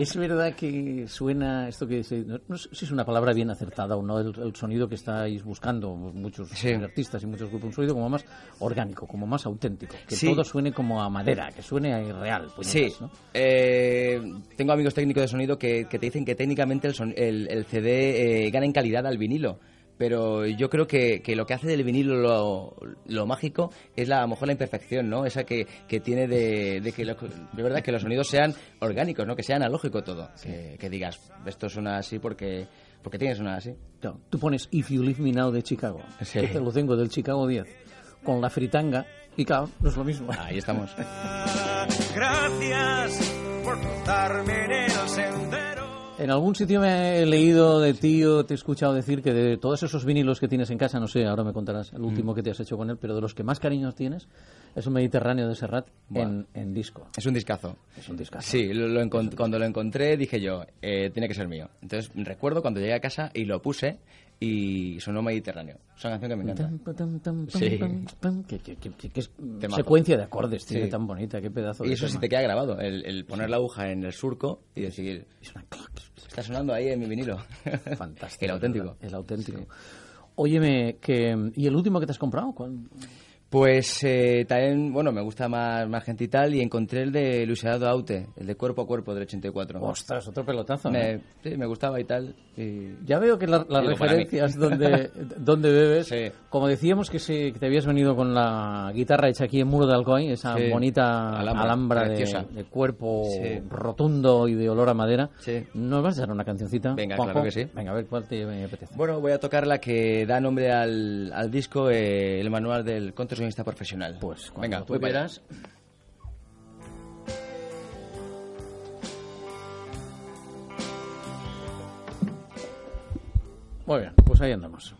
Es verdad que suena esto que se- no, sé si es una palabra bien acertada o no, el, el sonido que estáis buscando muchos artistas y muchos grupos, un sonido como más orgánico, como más auténtico, que Sí. todo suene como a madera, que suene a real. Sí, puñetas, ¿no? eh, tengo amigos técnicos de sonido que, que te dicen que técnicamente el, son- el- el CD eh, gana en calidad al vinilo. Pero yo creo que, que lo que hace del vinilo lo, lo mágico es la, a lo mejor la imperfección, ¿no? Esa que, que tiene de, de que lo- de verdad que los sonidos sean orgánicos, ¿no? Que sea analógico todo. Que, que digas, esto suena así porque, porque tiene que sonar así. Claro, Tú pones If You Leave Me Now de Chicago, Sí. que te lo tengo del Chicago 10, con la fritanga, y claro, no es lo mismo. Ahí estamos. <laughs> Gracias por cruzarme en el sendero. En algún sitio me he leído de ti o te he escuchado decir que de todos esos vinilos que tienes en casa, no sé, ahora me contarás el último Mm. que te has hecho con él, pero de los que más cariños tienes es un Mediterráneo de Serrat en, en disco. Es un discazo. Es un discazo. Sí, lo- lo encont- cuando lo encontré dije yo, eh, tiene que ser mío. Entonces recuerdo cuando llegué a casa y lo puse y sonó Mediterráneo. Es una canción que me encanta. Sí. que- que es Temazo. secuencia de acordes, Sí. tan bonita, qué pedazo Y eso sí te queda grabado, el, el poner la aguja en el surco y decir, está sonando ahí en mi vinilo. Fantástico. <laughs> el auténtico. El auténtico. Óyeme, que, ¿y el último que te has comprado? ¿Cuál? Pues eh, también, bueno, me gusta más, más gente y tal, y encontré el de Luis Eduardo Aute, el de Cuerpo a Cuerpo del 84. Ostras, otro pelotazo, Me, ¿no? sí, me gustaba y tal. y- Ya veo que la- las referencias donde, <laughs> donde bebes, como decíamos que, se- que te habías venido con la guitarra hecha aquí en Muro de Alcoy, esa Sí. bonita Alhambra, alhambra, de, cuerpo Sí. rotundo y de olor a madera, Sí. ¿nos vas a echar una cancioncita? Venga, Juanjo? claro que sí. Venga, a ver cuál te apetece. Bueno, voy a tocar la que da nombre al, al disco, eh, el manual del profesional. Pues cuando Venga, tú quieras. Muy bien, pues ahí andamos.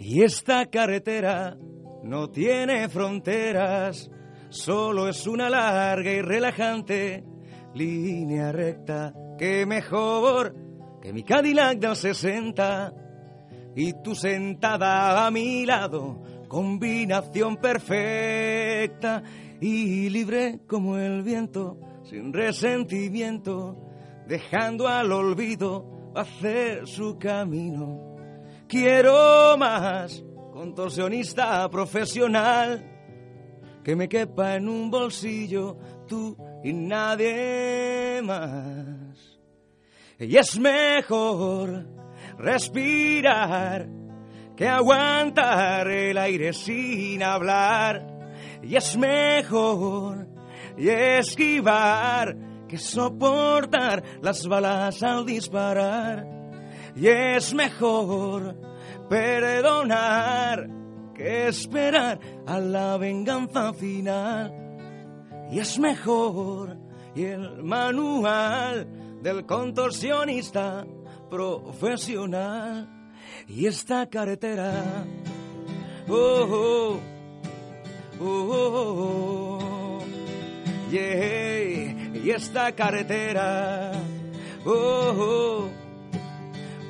Y esta carretera no tiene fronteras, solo es una larga y relajante línea recta que mejor que mi Cadillac del 60 y tú sentada a mi lado, combinación perfecta y libre como el viento, sin resentimiento, dejando al olvido hacer su camino. Quiero más contorsionista profesional que me quepa en un bolsillo tú y nadie más. Y es mejor respirar que aguantar el aire sin hablar. Y es mejor esquivar que soportar las balas al disparar. Y es mejor perdonar que esperar a la venganza final. Y es mejor y el manual del contorsionista profesional. Y esta carretera, oh, oh, oh, oh, yeah. y esta carretera, oh, oh,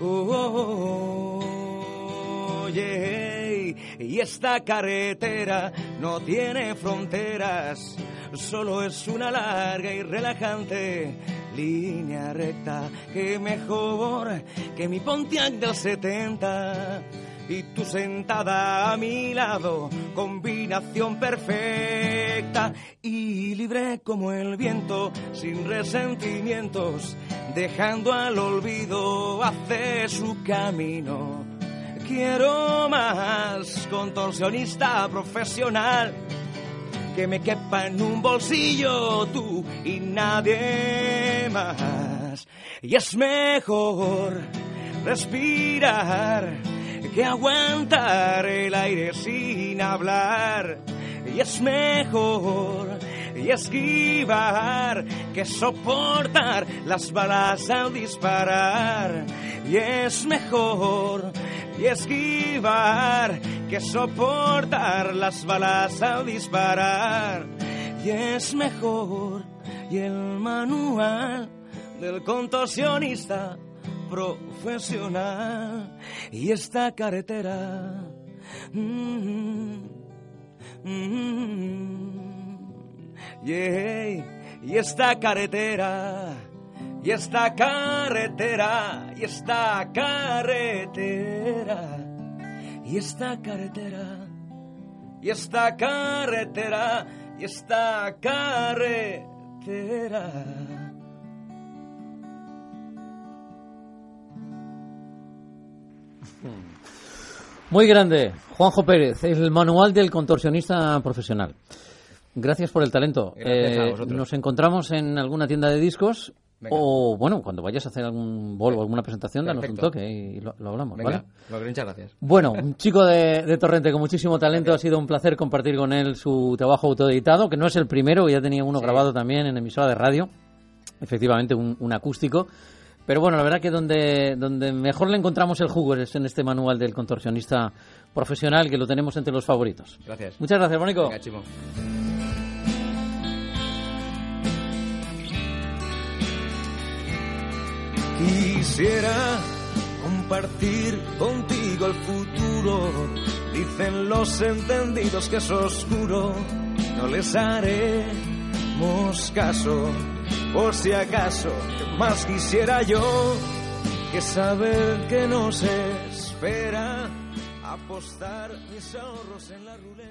oh, oh, yeah. y esta carretera no tiene fronteras, solo es una larga y relajante línea recta que mejor que mi Pontiac del 70 y tú sentada a mi lado, combinación perfecta y libre como el viento, sin resentimientos, dejando al olvido hacer su camino. Quiero más contorsionista profesional que me quepa en un bolsillo tú y nadie más. Y es mejor respirar que aguantar el aire sin hablar. Y es mejor y esquivar que soportar las balas al disparar. Y es mejor y esquivar que soportar las balas al disparar. Y es mejor y el manual del contorsionista profesional y esta carretera. mm, mm, yeah, y esta carretera, y esta carretera, y esta carretera, y esta carretera, y esta carretera, y esta carretera. Muy grande, Juanjo Pérez, el manual del contorsionista profesional. Gracias por el talento. Gracias a Eh, vosotros. nos encontramos en alguna tienda de discos Venga. o, bueno, cuando vayas a hacer algún bolo o alguna presentación, danos un Perfecto. toque y lo, lo hablamos, Venga, ¿vale? lo- muchas gracias. Bueno, un <laughs> chico de, de Torrente con muchísimo talento, ha sido un placer compartir con él su trabajo autoeditado, que no es el primero, ya tenía uno grabado también en emisora de radio, efectivamente un, un acústico. Pero bueno, la verdad que donde, donde mejor le encontramos el jugo es en este manual del contorsionista profesional, que lo tenemos entre los favoritos. Gracias. Muchas gracias, Mónico. Venga, Quisiera compartir contigo el futuro. Dicen los entendidos que es oscuro. No les haremos caso. Por si acaso, ¿qué más quisiera yo que saber que nos espera apostar mis ahorros en la ruleta.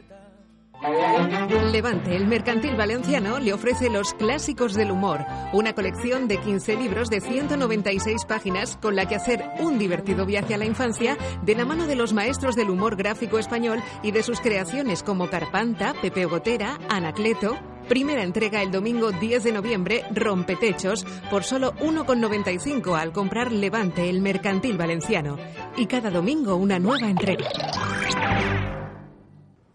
Levante, el mercantil valenciano, le ofrece Los Clásicos del Humor, una colección de 15 libros de 196 páginas con la que hacer un divertido viaje a la infancia de la mano de los maestros del humor gráfico español y de sus creaciones como Carpanta, Pepe Gotera, Anacleto. Primera entrega el domingo 10 de noviembre, Rompetechos, por solo 1,95 al comprar Levante, el mercantil valenciano. Y cada domingo una nueva entrega.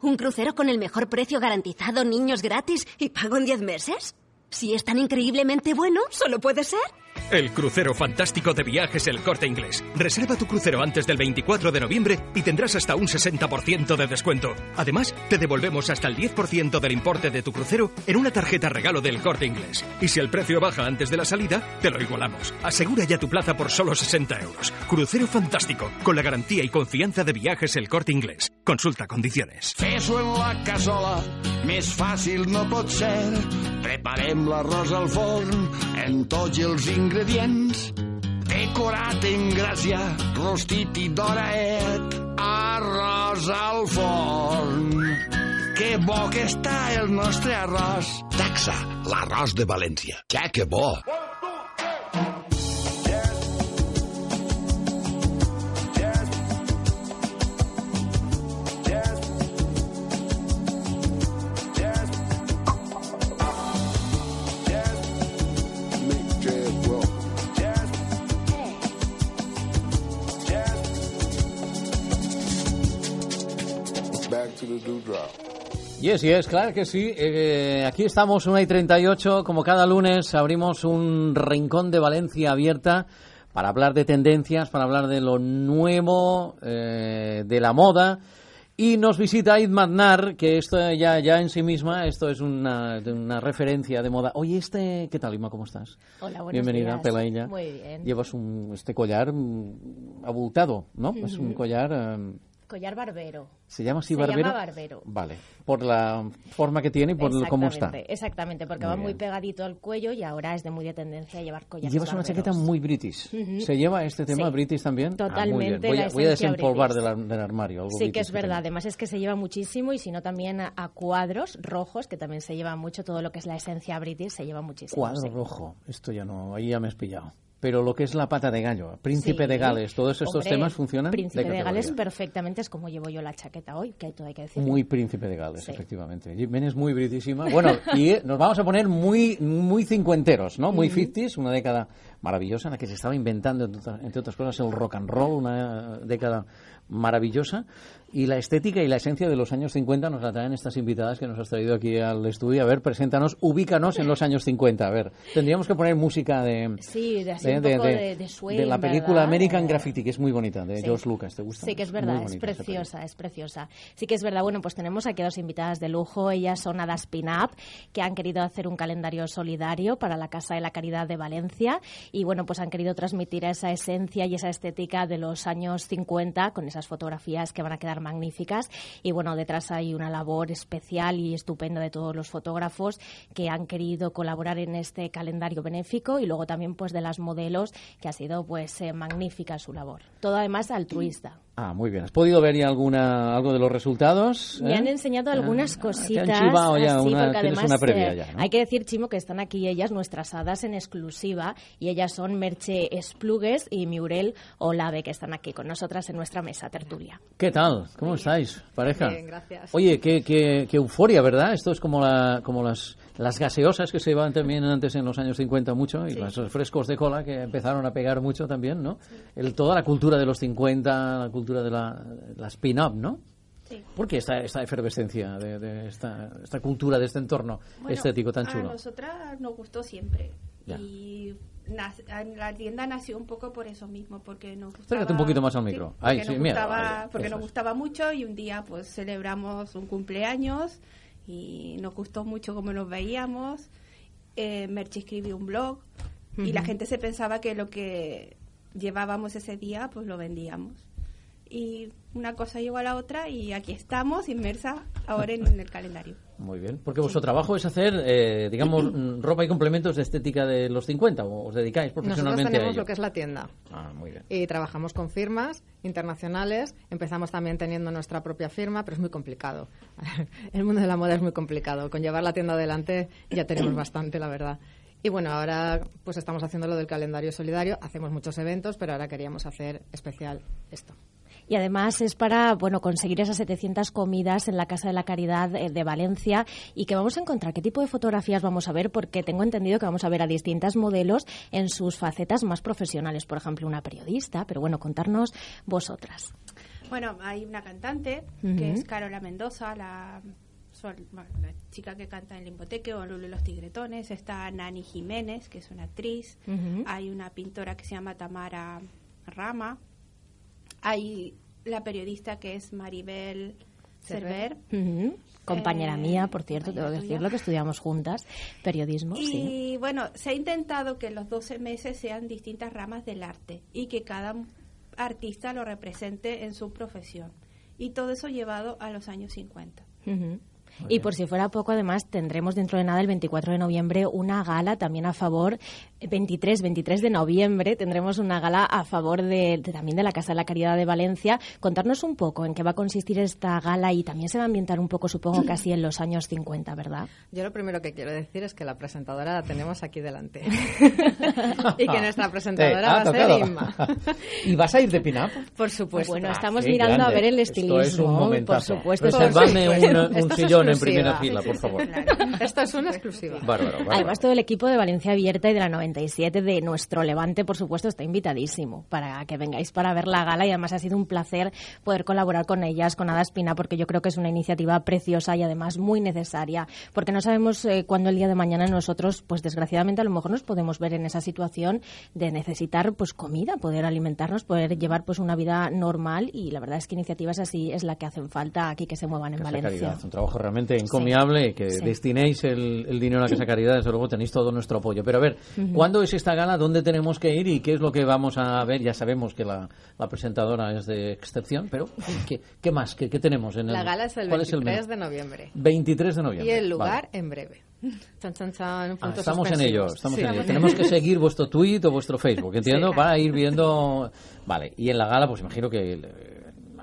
¿Un crucero con el mejor precio garantizado, niños gratis y pago en 10 meses? Si es tan increíblemente bueno, solo puede ser. El crucero fantástico de viajes El Corte Inglés. Reserva tu crucero antes del 24 de noviembre y tendrás hasta un 60% de descuento. Además, te devolvemos hasta el 10% del importe de tu crucero en una tarjeta regalo del Corte Inglés. Y si el precio baja antes de la salida, te lo igualamos. Asegura ya tu plaza por solo 60 euros. Crucero fantástico, con la garantía y confianza de viajes El Corte Inglés. Consulta condiciones. Fes-ho en la cassola, més fàcil no pot ser. Al forn amb tots els ingredients. Decorat en gràcia, rostit i doraet. Arròs al forn. Que bo que està el nostre arròs. Taxa, l'arròs de València. Ja que bo! Yes, yes, claro que sí. Eh, aquí estamos, 1 y 38. Como cada lunes, abrimos un rincón de Valencia abierta para hablar de tendencias, para hablar de lo nuevo, eh, de la moda. Y nos visita Id Madnar, que esto ya, ya en sí misma, esto es una, una referencia de moda. Oye, este, ¿qué tal, Ima? ¿Cómo estás? Hola, buenos Bienvenida, días. Pelailla. Muy bien. Llevas un, este collar mm, abultado, ¿no? Es un collar... eh, Collar barbero. ¿Se llama así Se barbero? llama barbero. Vale. Por la forma que tiene y por cómo está. Exactamente, porque Muy va muy pegadito al cuello y ahora es de muy de tendencia llevar collares llevas una chaqueta muy british. Ujú. ¿Se lleva este tema Sí. british también? Ah, Totalmente. Voy, a, voy a desempolvar del, ar- del armario. Algo Sí, que es verdad. tengo. Además es que se lleva muchísimo y si no también a, a cuadros rojos, que también se lleva mucho todo lo que es la esencia british, se lleva muchísimo. Cuadro sí. rojo. Esto ya no, ahí ya me has pillado. Pero lo que es la pata de gallo, príncipe Sí. de Gales, todos estos Hombre, temas funcionan Príncipe de. Gales perfectamente es como llevo yo la chaqueta hoy, que hay todo hay que decir. Muy príncipe de Gales, Sí. efectivamente. Jiménez es muy britísima. Bueno, <laughs> y eh, nos vamos a poner muy, muy cincuenteros, ¿no? Muy. 50s, una década maravillosa en la que se estaba inventando, entre otras- entre otras cosas, el rock and roll, una década maravillosa. Y la estética y la esencia de los años 50 nos la traen estas invitadas que nos has traído aquí al estudio. A ver, preséntanos, ubícanos en los años 50. A ver, tendríamos que poner música de... Sí, de así un poco de, de swing, de la película ¿verdad? American De- Graffiti, que es muy bonita, de Sí. George Lucas. ¿Te gusta? Sí, que es Muy verdad, es preciosa, es preciosa. Sí que es verdad. Bueno, pues tenemos aquí a dos invitadas de lujo. Ellas son Adas Pin-Up, que han querido hacer un calendario solidario para la Casa de la Caridad de Valencia. Y bueno, pues han querido transmitir esa esencia y esa estética de los años 50 con esas fotografías que van a quedar magníficas. Y bueno, detrás hay una labor especial y estupenda de todos los fotógrafos que han querido colaborar en este calendario benéfico y luego también pues de las modelos que ha sido pues eh, magnífica su labor. Todo además altruista. Ah, muy bien. ¿Has podido ver ya alguna, algo de los resultados? Me ¿Eh? han enseñado algunas Ah, cositas. te han chivado ya así, una- porque además una previa eh, ya, ¿no? hay que decir, Chimo, que están aquí ellas, nuestras hadas en exclusiva, y ellas son Merche Esplugues y Miurel Olave, que están aquí con nosotras en nuestra mesa tertulia. ¿Qué tal? ¿Cómo estáis, pareja? Bien, gracias. Oye, qué, qué, qué euforia, ¿verdad? Esto es como, la, como las, las gaseosas que se llevaban también antes en los años 50 mucho y los refrescos de cola que empezaron a pegar mucho también, ¿no? El, toda la cultura de los 50, la cultura de la, la spin-up, ¿no? Sí. ¿Por qué esta, esta efervescencia de, de esta, esta cultura, de este entorno Bueno, estético tan A chulo? nosotras nos gustó siempre. Ya. Y la tienda nació un poco por eso mismo, porque nos gustaba... Acércate un poquito más al Sí, micro. porque Ahí, nos sí, mira, gustaba, porque nos gustaba mucho y un día pues celebramos un cumpleaños y nos gustó mucho cómo nos veíamos. Eh, Merche escribió un blog y la gente se pensaba que lo que llevábamos ese día pues lo vendíamos. Y una cosa llevó a la otra y aquí estamos inmersa ahora en el calendario. Muy bien, porque vuestro trabajo es hacer, eh, digamos, <clears throat> ropa y complementos de estética de los 50, o os dedicáis Nosotros profesionalmente a tenemos ello. lo que es la tienda. Ah, muy bien. Y trabajamos con firmas internacionales. Empezamos también teniendo nuestra propia firma, pero es muy complicado. <laughs> El mundo de la moda es muy complicado. Con llevar la tienda adelante ya tenemos bastante, la verdad. Y bueno, ahora pues estamos haciendo lo del calendario solidario. Hacemos muchos eventos, pero ahora queríamos hacer especial esto. Y además es para bueno conseguir esas 700 comidas en la Casa de la Caridad eh, de Valencia y que vamos a encontrar. ¿Qué tipo de fotografías vamos a ver? Porque tengo entendido que vamos a ver a distintas modelos en sus facetas más profesionales. Por ejemplo, una periodista. Pero bueno, contarnos vosotras. Bueno, hay una cantante que es Carola Mendoza, la, bueno, la chica que canta en Limpoteque o Lulu y los Tigretones. Está Nani Jiménez, que es una actriz. Hay una pintora que se llama Tamara Rama. Hay la periodista que es Maribel Cerver. Compañera Eh, mía, por cierto, tengo que decirlo, que estudiamos juntas periodismo. Y sí. bueno, se ha intentado que los 12 meses sean distintas ramas del arte y que cada artista lo represente en su profesión. Y todo eso llevado a los años 50. Ujú. Y por si fuera poco, además, tendremos dentro de nada, el 24 de noviembre, una gala también a favor, eh, 23, 23 de noviembre, tendremos una gala a favor de, de- también de la Casa de la Caridad de Valencia. Contarnos un poco en qué va a consistir esta gala y también se va a ambientar un poco, supongo, <clears throat> casi en los años 50, ¿verdad? Yo lo primero que quiero decir es que la presentadora la tenemos aquí delante. <laughs> y que nuestra presentadora Eh, ah, va a ser. Inma. <laughs> ¿Y vas a ir de pin-up? Por supuesto. Bueno, estamos qué mirando grande. a ver el Esto estilismo. es un momentazo. Por supuesto. Reservadme Por un, un Esto sillón en primera fila, por favor. Esto es una exclusiva. Bárbaro, bárbaro. Además, todo el equipo de Valencia Abierta y de la 97 de nuestro Levante, por supuesto, está invitadísimo para que vengáis para ver la gala y además ha sido un placer poder colaborar con ellas, con Ada Espina, porque yo creo que es una iniciativa preciosa y además muy necesaria, porque no sabemos eh, cuándo el día de mañana nosotros, pues desgraciadamente a lo mejor nos podemos ver en esa situación de necesitar pues comida, poder alimentarnos, poder llevar pues una vida normal y la verdad es que iniciativas así es la que hacen falta aquí que se muevan en Valencia. Caridad, un trabajo realmente encomiable, que sí. destinéis el, el dinero a la Casa Caridad, desde luego tenéis todo nuestro apoyo. Pero a ver, Ujú. ¿cuándo es esta gala? ¿Dónde tenemos que ir y qué es lo que vamos a ver? Ya sabemos que la, la presentadora es de excepción, pero ¿qué, qué más? ¿Qué, qué tenemos en el La gala es el ¿cuál 23 menú? de noviembre. 23 de noviembre. Y el lugar vale. en breve. Chan, chan, chan, Ah, estamos en ello, estamos Sí. en ello. Tenemos que seguir vuestro tweet o vuestro Facebook, entiendo, Sí. para ir viendo. Vale, y en la gala, pues imagino que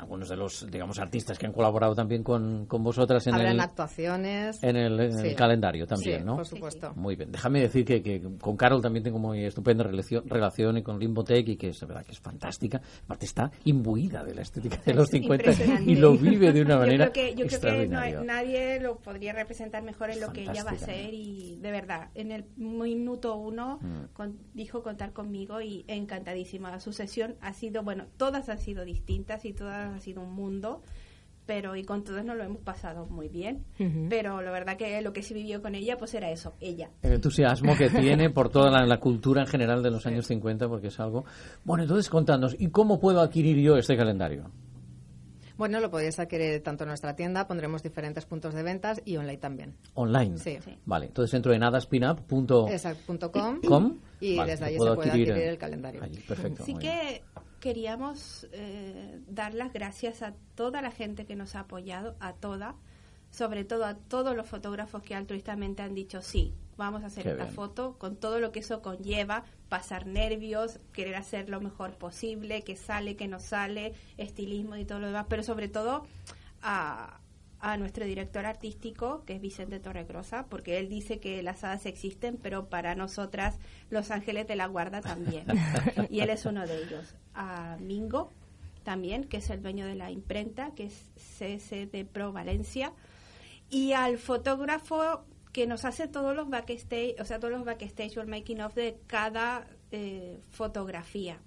algunos de los, digamos, artistas que han colaborado también con, con vosotras en Habrán el, actuaciones. en el, en el Sí. calendario también, Sí, ¿no? por supuesto. Muy bien. Déjame decir que, que con Carol también tengo muy estupenda relación, relación y con Limbotech y que es verdad que es fantástica. Aparte está imbuida de la estética de los 50 Impresionante. y lo vive de una <laughs> manera Yo creo que, yo creo que no hay- extraordinaria. nadie lo podría representar mejor en lo que ella va a hacer y de verdad, en el minuto uno Mm. con- dijo contar conmigo y encantadísima. Su sesión ha sido, bueno, todas han sido distintas y todas han sido un mundo, pero y con todos nos lo hemos pasado muy bien. Ujú. Pero la verdad que lo que se vivió con ella, pues era eso, ella. el entusiasmo que <laughs> tiene por toda la, la cultura en general de los años 50, porque es algo... Bueno, entonces contadnos, ¿y cómo puedo adquirir yo este calendario? Bueno, lo podéis adquirir tanto en nuestra tienda, pondremos diferentes puntos de ventas y online también. Online. Sí. Vale, entonces entro en adaspinup.com ¿Com? y Vale, desde puedo se puede adquirir, adquirir el calendario. allí, perfecto. Sí que queríamos eh, dar las gracias a toda la gente que nos ha apoyado, a toda, sobre todo a todos los fotógrafos que altruistamente han dicho sí, vamos a hacer Qué esta bien. foto, con todo lo que eso conlleva, pasar nervios, querer hacer lo mejor posible, que sale, que no sale, estilismo y todo lo demás, pero sobre todo a, a nuestro director artístico, que es Vicente Torregrosa, porque él dice que las hadas existen, pero para nosotras los ángeles de la guarda también. <laughs> y él es uno de ellos. A Mingo también, que es el dueño de la imprenta, que es CSD Pro Valencia. Y al fotógrafo que nos hace todos los backstage, o sea, todos los backstage o el making of de cada eh, fotografía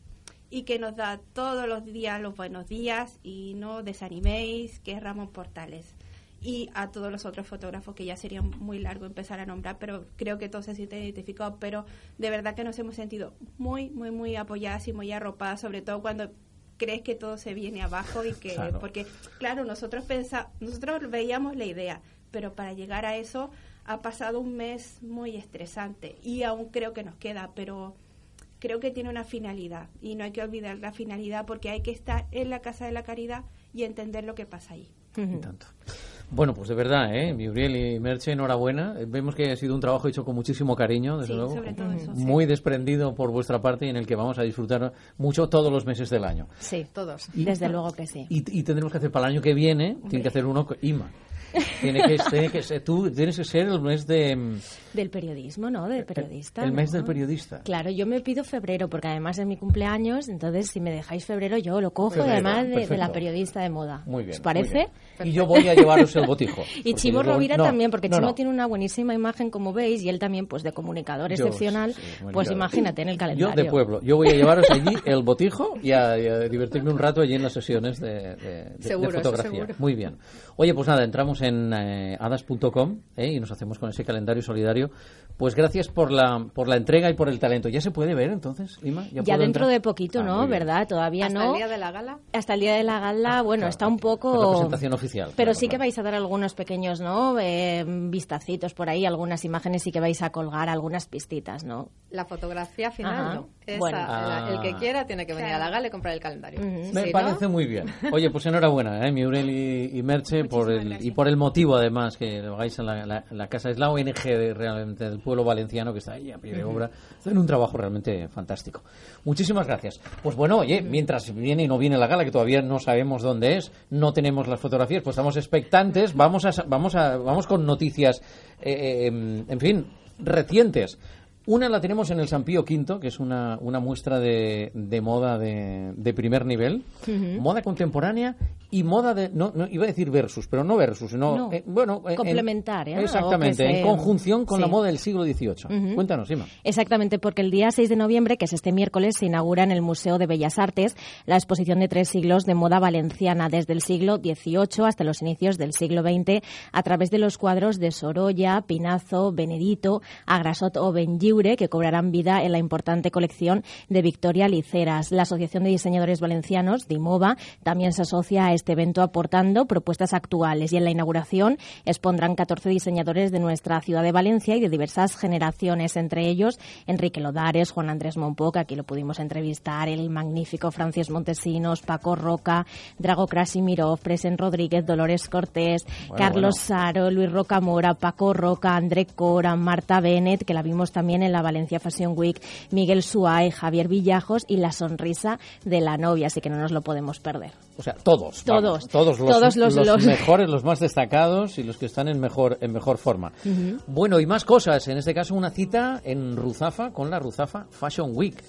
y que nos da todos los días los buenos días y no desaniméis, que es Ramón Portales. Y a todos los otros fotógrafos que ya sería muy largo empezar a nombrar, pero creo que todos se sienten identificados, pero de verdad que nos hemos sentido muy, muy, muy apoyadas y muy arropadas, sobre todo cuando crees que todo se viene abajo y que Claro. porque claro nosotros pensa, nosotros veíamos la idea pero para llegar a eso ha pasado un mes muy estresante y aún creo que nos queda pero creo que tiene una finalidad y no hay que olvidar la finalidad porque hay que estar en la casa de la caridad y entender lo que pasa ahí Bueno, pues de verdad, ¿eh? Muriel y Merche, enhorabuena. Eh, Vemos que ha sido un trabajo hecho con muchísimo cariño, desde Sí, luego. sobre todo eso, sí. Muy desprendido por vuestra parte y en el que vamos a disfrutar mucho todos los meses del año. Sí, todos. Desde luego que sí. Y, y tendremos que hacer para el año que viene, tiene que hacer uno IMA. Tiene que <laughs> ser, que ser- tú tienes que ser el mes de mm, Del periodismo, ¿no? Del periodista. el mes ¿no? del periodista. Claro, yo me pido febrero porque además es mi cumpleaños, entonces si me dejáis febrero yo lo cojo Febrero, y además de, la periodista de moda. Muy bien. ¿Os parece? muy bien. Y yo voy a llevaros el botijo. <laughs> Y Chimo yo Rovira no, también, porque no, Chimo no. tiene una buenísima imagen, como veis, y él también, pues, de comunicador Yo, excepcional. sí, pues imagínate en el Yo calendario. de pueblo. Yo voy a llevaros allí el botijo y a, y a divertirme un rato allí en las sesiones de, de- de- de Seguro, eso fotografía. Muy bien. Oye, pues nada, entramos en eh, hadas.com ¿eh? y nos hacemos con ese calendario solidario. Pues gracias por la, por la entrega y por el talento. ¿Ya se puede ver entonces, Ima? Ya puedo dentro entrar? de poquito, Ah, ¿no? ¿Verdad? Todavía Hasta no. el día de la gala. Hasta el día de la gala, bueno, está un poco... La presentación oficial. Pero claro, sí que claro. vais a dar algunos pequeños, ¿no? Eh, vistacitos por ahí, algunas imágenes sí que vais a colgar, algunas pistitas, ¿no? La fotografía final Ajá. no. Esa, Bueno. la- el Ah. que quiera tiene que venir a la gala y comprar el calendario. Me Si no, parece muy bien. Oye, pues enhorabuena, ¿eh? Miurel y, y Merche, por el, y por el motivo, además, que lo hagáis en la, la- la casa. Es la ONG de- realmente del pueblo valenciano que está ahí a pie de obra. Hacen un trabajo realmente fantástico. Muchísimas gracias. Pues bueno, oye, mientras viene y no viene la gala, que todavía no sabemos dónde es, no tenemos las fotografías, pues estamos expectantes. Vamos, a, vamos, a, vamos con noticias, eh, eh, en fin, recientes. Una la tenemos en el San Pío V, que es una, una muestra de, de moda de, de primer nivel, moda contemporánea y moda de, no, no iba a decir versus, pero no versus, sino, No, eh, bueno, en- complementaria, ¿no? Exactamente, se- en conjunción con la moda del siglo XVIII. Cuéntanos, Ima. Exactamente, porque el día 6 de noviembre, que es este miércoles, se inaugura en el Museo de Bellas Artes la exposición de tres siglos de moda valenciana, desde el siglo XVIII hasta los inicios del siglo XX, a través de los cuadros de Sorolla, Pinazo, Benedito, Agrasot o Benlliure, que cobrarán vida en la importante colección de Victoria Liceras. La Asociación de Diseñadores Valencianos, DIMOVA, también se asocia a este evento aportando propuestas actuales y en la inauguración expondrán 14 diseñadores de nuestra ciudad de Valencia y de diversas generaciones, entre ellos Enrique Lodares, Juan Andrés Monpó, que aquí lo pudimos entrevistar, el magnífico Francis Montesinos, Paco Roca, Drago Krasimirov, Presen Rodríguez, Dolores Cortés, Bueno, Carlos bueno. Saro, Luis Rocamora, Paco Roca, André Cora, Marta Bennett, que la vimos también en la Valencia Fashion Week, Miguel Suárez, Javier Villajos y la sonrisa de la novia, así que no nos lo podemos perder. O sea, todos, Todos, Todos. Todos los, Todos los- los los- mejores, los más destacados y los que están en mejor, en mejor forma. Bueno, y más cosas. En este caso, una cita en Ruzafa con la Ruzafa Fashion Week.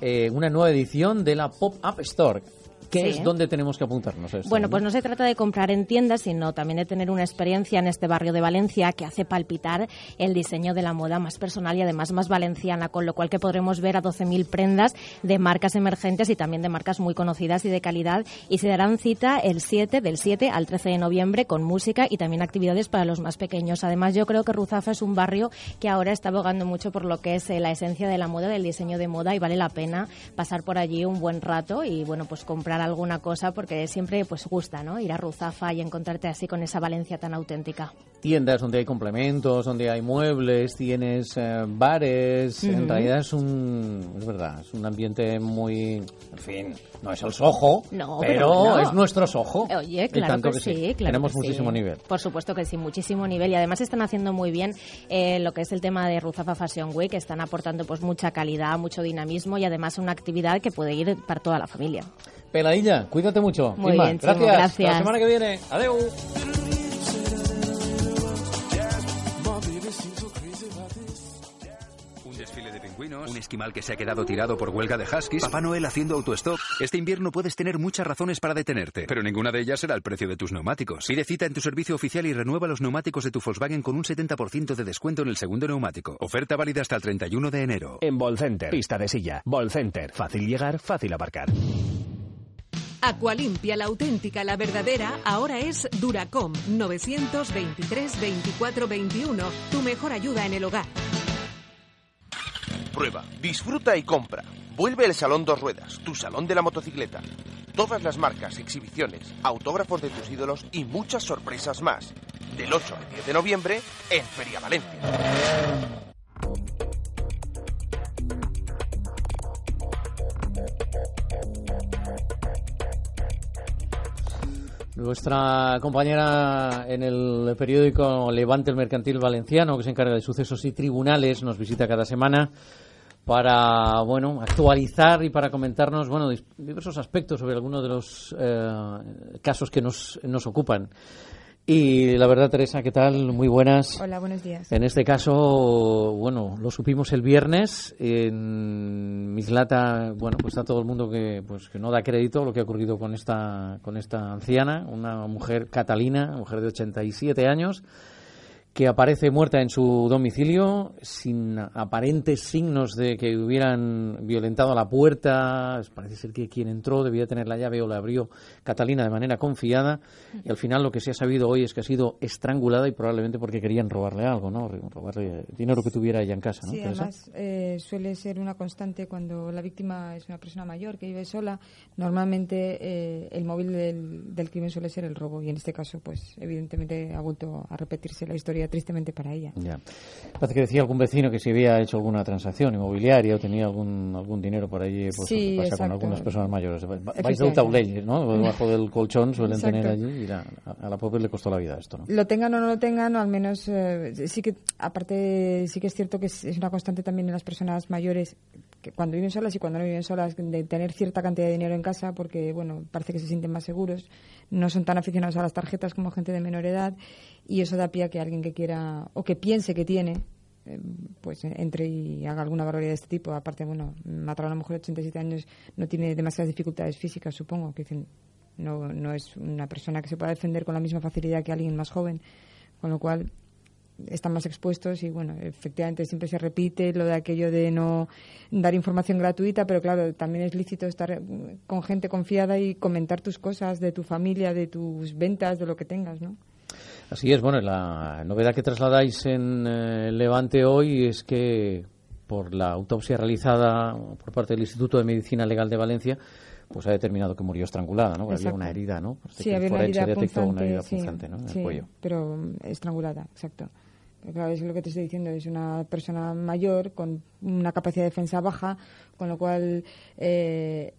Eh, una nueva edición de la Pop-Up Store. ¿Qué Sí. es donde tenemos que apuntarnos? esto, Bueno, no? pues no se trata de comprar en tiendas, sino también de tener una experiencia en este barrio de Valencia que hace palpitar el diseño de la moda más personal y además más valenciana, con lo cual que podremos ver a 12.000 prendas de marcas emergentes y también de marcas muy conocidas y de calidad. Y se darán cita el 7, del 7 al 13 de noviembre, con música y también actividades para los más pequeños. Además, yo creo que Ruzafa es un barrio que ahora está abogando mucho por lo que es eh, la esencia de la moda, del diseño de moda, y vale la pena pasar por allí un buen rato y, bueno, pues comprar alguna cosa porque siempre pues gusta, ¿no? Ir a Ruzafa y encontrarte así con esa Valencia tan auténtica. tiendas donde hay complementos, donde hay muebles, tienes eh, bares. En realidad es un, es verdad, es un ambiente muy, en fin, no es el Soho, No, pero, es nuestro Soho. Oye, claro tanto que, sí, claro Tenemos que sí. muchísimo nivel. Por supuesto que sí, muchísimo nivel y además están haciendo muy bien eh, lo que es el tema de Ruzafa Fashion Week, están aportando pues mucha calidad, mucho dinamismo y además una actividad que puede ir para toda la familia. Peladilla, cuídate mucho. Muy Inma, bien, Chimo, gracias. Hasta gracias. la semana que viene. Adeu. Un desfile de pingüinos, un esquimal que se ha quedado tirado por huelga de huskies, Papá Noel haciendo autostop. Este invierno puedes tener muchas razones para detenerte, pero ninguna de ellas será el precio de tus neumáticos. Pide cita en tu servicio oficial y renueva los neumáticos de tu Volkswagen con un 70% de descuento en el segundo neumático. Oferta válida hasta el 31 de enero. En Volcenter, pista de silla. Volcenter, fácil llegar, fácil aparcar. Aqualimpia, la auténtica, la verdadera, ahora es Duracom 923 24 21. Tu mejor ayuda en el hogar. Prueba, disfruta y compra. Vuelve el Salón Dos Ruedas, tu salón de la motocicleta. Todas las marcas, exhibiciones, autógrafos de tus ídolos y muchas sorpresas más. Del 8 al 10 de noviembre en Feria Valencia. Nuestra compañera en el periódico Levante el Mercantil Valenciano, que se encarga de sucesos y tribunales, nos visita cada semana para bueno actualizar y para comentarnos bueno diversos aspectos sobre algunos de los eh, casos que nos, nos ocupan. Y la verdad, Teresa, ¿qué tal? Muy buenas. Hola, buenos días. En este caso, bueno, lo supimos el viernes. En Mislata, bueno, pues está todo el mundo que, pues, que no da crédito a lo que ha ocurrido con esta, con esta anciana, una mujer catalina, mujer de 87 años, que aparece muerta en su domicilio sin aparentes signos de que hubieran violentado la puerta. Parece ser que quien entró debía tener la llave o la abrió Catalina de manera confiada. Y al final lo que se ha sabido hoy es que ha sido estrangulada y probablemente porque querían robarle algo, ¿no? Robarle dinero que tuviera ella en casa, ¿no? Sí, además eh, suele ser una constante cuando la víctima es una persona mayor que vive sola. Normalmente eh, el móvil del, del crimen suele ser el robo y en este caso, pues evidentemente ha vuelto a repetirse la historia tristemente para ella. Ya. Parece que decía algún vecino que si había hecho alguna transacción inmobiliaria o tenía algún algún dinero por allí, pues Sí, pasa exacto. con algunas personas mayores. Vais del taulell, ¿no? Debajo del colchón suelen Exacto. tener allí y la- a, a la pobre le costó la vida esto, ¿no? Lo tengan o no lo tengan, o al menos eh, sí que, aparte, sí que es cierto que es, es una constante también en las personas mayores, que cuando viven solas y cuando no viven solas, de tener cierta cantidad de dinero en casa, porque, bueno, parece que se sienten más seguros, no son tan aficionados a las tarjetas como gente de menor edad, y eso da pie a que alguien que quiera, o que piense que tiene, eh, pues eh, entre y haga alguna barbaridad de este tipo. Aparte, bueno, matar a una mujer de 87 años no tiene demasiadas dificultades físicas, supongo, que no, no es una persona que se pueda defender con la misma facilidad que alguien más joven, con lo cual están más expuestos y bueno, efectivamente siempre se repite lo de aquello de no dar información gratuita, pero claro, también es lícito estar con gente confiada y comentar tus cosas de tu familia, de tus ventas, de lo que tengas, ¿no? Así es, bueno, la novedad que trasladáis en eh, Levante hoy es que por la autopsia realizada por parte del Instituto de Medicina Legal de Valencia, pues ha determinado que murió estrangulada, ¿no? Había una herida, ¿no? Parece Sí, había una herida detectó punzante, una herida sí, punzante, ¿no? En sí, el cuello. pero estrangulada, exacto. Pero claro, es lo que te estoy diciendo, es una persona mayor con una capacidad de defensa baja, con lo cual eh,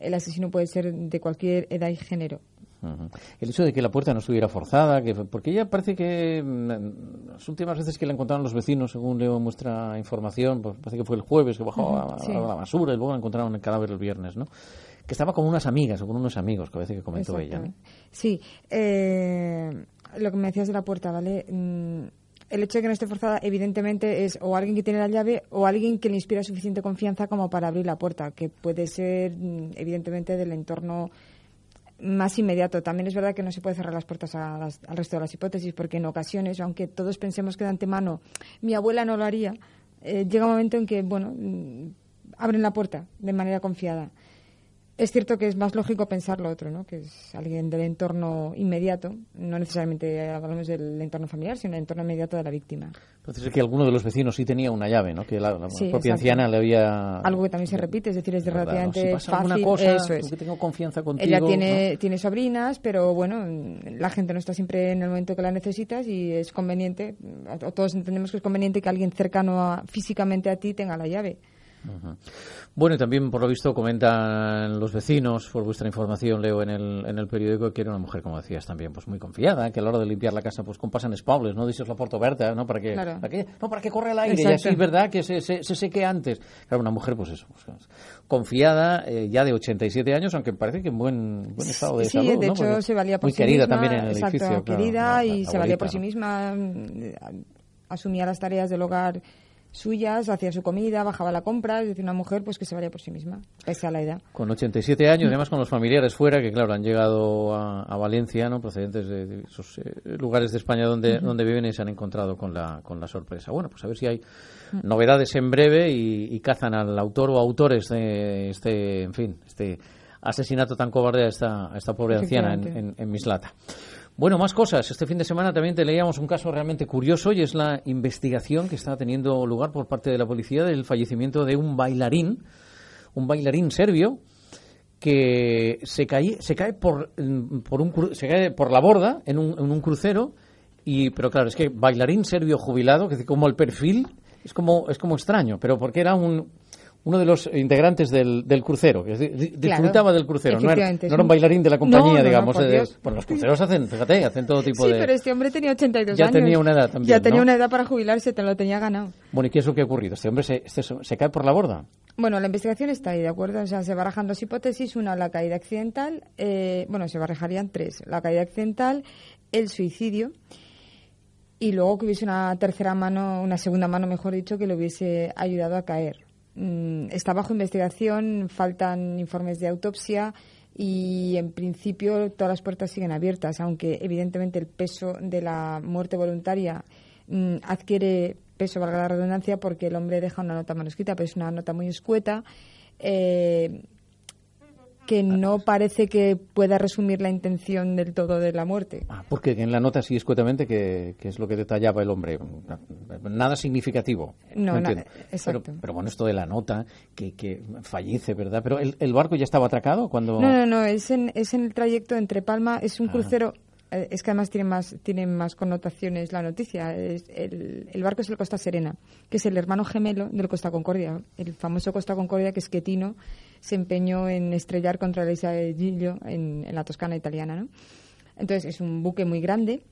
el asesino puede ser de cualquier edad y género. El hecho de que la puerta no estuviera forzada, que, porque ella parece que mm, las últimas veces que la encontraron los vecinos, según leo muestra información, pues parece que fue el jueves que bajó a, a sí. la basura y luego la encontraron el cadáver el viernes, ¿no? Que estaba con unas amigas o con unos amigos, que parece que comentó ella. Sí, eh, lo que me decías de la puerta, ¿vale? Mm, el hecho de que no esté forzada, evidentemente, es o alguien que tiene la llave o alguien que le inspira suficiente confianza como para abrir la puerta, que puede ser, mm, evidentemente, del entorno más inmediato. También es verdad que no se puede cerrar las puertas a las- al resto de las hipótesis, porque en ocasiones, aunque todos pensemos que de antemano mi abuela no lo haría, eh, llega un momento en que, bueno, mm, abren la puerta de manera confiada. Es cierto que es más lógico pensar lo otro, ¿no? que es alguien del entorno inmediato, no necesariamente hablamos del entorno familiar, sino del entorno inmediato de la víctima. Entonces es que alguno de los vecinos sí tenía una llave, ¿no? Que la, la Sí, propia exacto. anciana le había... Algo que también se repite, es decir, es de ¿verdad? relativamente Si pasa fácil. cosa, eso es. que tengo confianza contigo... Ella tiene, ¿no? tiene sobrinas, pero bueno, la gente no está siempre en el momento que la necesitas y es conveniente, o todos entendemos que es conveniente que alguien cercano a- físicamente a ti tenga la llave. Ujú. Bueno, y también por lo visto comentan los vecinos, por vuestra información, leo en el, en el periódico que era una mujer, como decías también, pues muy confiada, que a la hora de limpiar la casa, pues con pasan espables, no dices la puerta abierta, ¿no? Para que, Claro. para que, no, para que corra el aire y así, ¿verdad? Que se, se, se seque antes. Claro, una mujer, pues eso, pues, confiada, eh, ya de 87 años, aunque parece que en buen, buen estado de sí, salud, de hecho se valía por Muy sí querida misma, también en el exacto, edificio. claro, querida la- y la se valía por sí misma, mm, asumía las tareas del hogar suyas, hacía su comida, bajaba la compra, es decir, una mujer pues que se valía por sí misma, pese a la edad. Con 87 años, además con los familiares fuera, que claro, han llegado a, a Valencia, ¿no? procedentes de, de esos eh, lugares de España donde, donde viven y se han encontrado con la, con la sorpresa. Bueno, pues a ver si hay novedades en breve y, y cazan al autor o autores de este, en fin, este asesinato tan cobarde a esta, a esta pobre anciana en, en, en Mislata. Bueno, más cosas. Este fin de semana también te leíamos un caso realmente curioso y es la investigación que está teniendo lugar por parte de la policía del fallecimiento de un bailarín, un bailarín serbio que se cae, se cae por, mm, por un se cae por la borda en un, en un crucero y pero claro es que bailarín serbio jubilado que como el perfil es como es como extraño pero porque era un uno de los integrantes del, del crucero, que Claro, disfrutaba del crucero, no era, no un bailarín de la compañía, no, no, digamos. por Dios. pues los cruceros hacen, fíjate, hacen todo tipo Sí, de... pero este hombre tenía 82 Ya años. tenía una edad también, Ya tenía una edad para jubilarse, te lo tenía ganado. Bueno, ¿y qué es lo que ha ocurrido? Este hombre se, este se cae por la borda. Bueno, la investigación está ahí, ¿de acuerdo? O sea, se barajan dos hipótesis. Una, la caída accidental. eh, bueno, se barajarían tres. La caída accidental, el suicidio. Y luego que hubiese una tercera mano, una segunda mano, mejor dicho, que le hubiese ayudado a caer. Mm, está bajo investigación, faltan informes de autopsia y en principio todas las puertas siguen abiertas, aunque evidentemente el peso de la muerte voluntaria mm, adquiere peso, valga la redundancia, porque el hombre deja una nota manuscrita, pero es una nota muy escueta. eh, que no parece que pueda resumir la intención del todo de la muerte. Ah, porque en la nota sí escuetamente que, que es lo que detallaba el hombre. Nada significativo. No, exacto. Pero, pero bueno, esto de la nota, que, que fallece, ¿verdad? Pero el, el barco ya estaba atracado cuando... No, no, no, es en, es en el trayecto entre Palma, es un crucero, eh, es que además tiene más, tiene más connotaciones la noticia. Es el, el barco es el Costa Serena, que es el hermano gemelo del Costa Concordia, el famoso Costa Concordia que Schettino se empeñó en estrellar contra la isla de Giglio en, en la Toscana italiana, ¿no? Entonces es un buque muy grande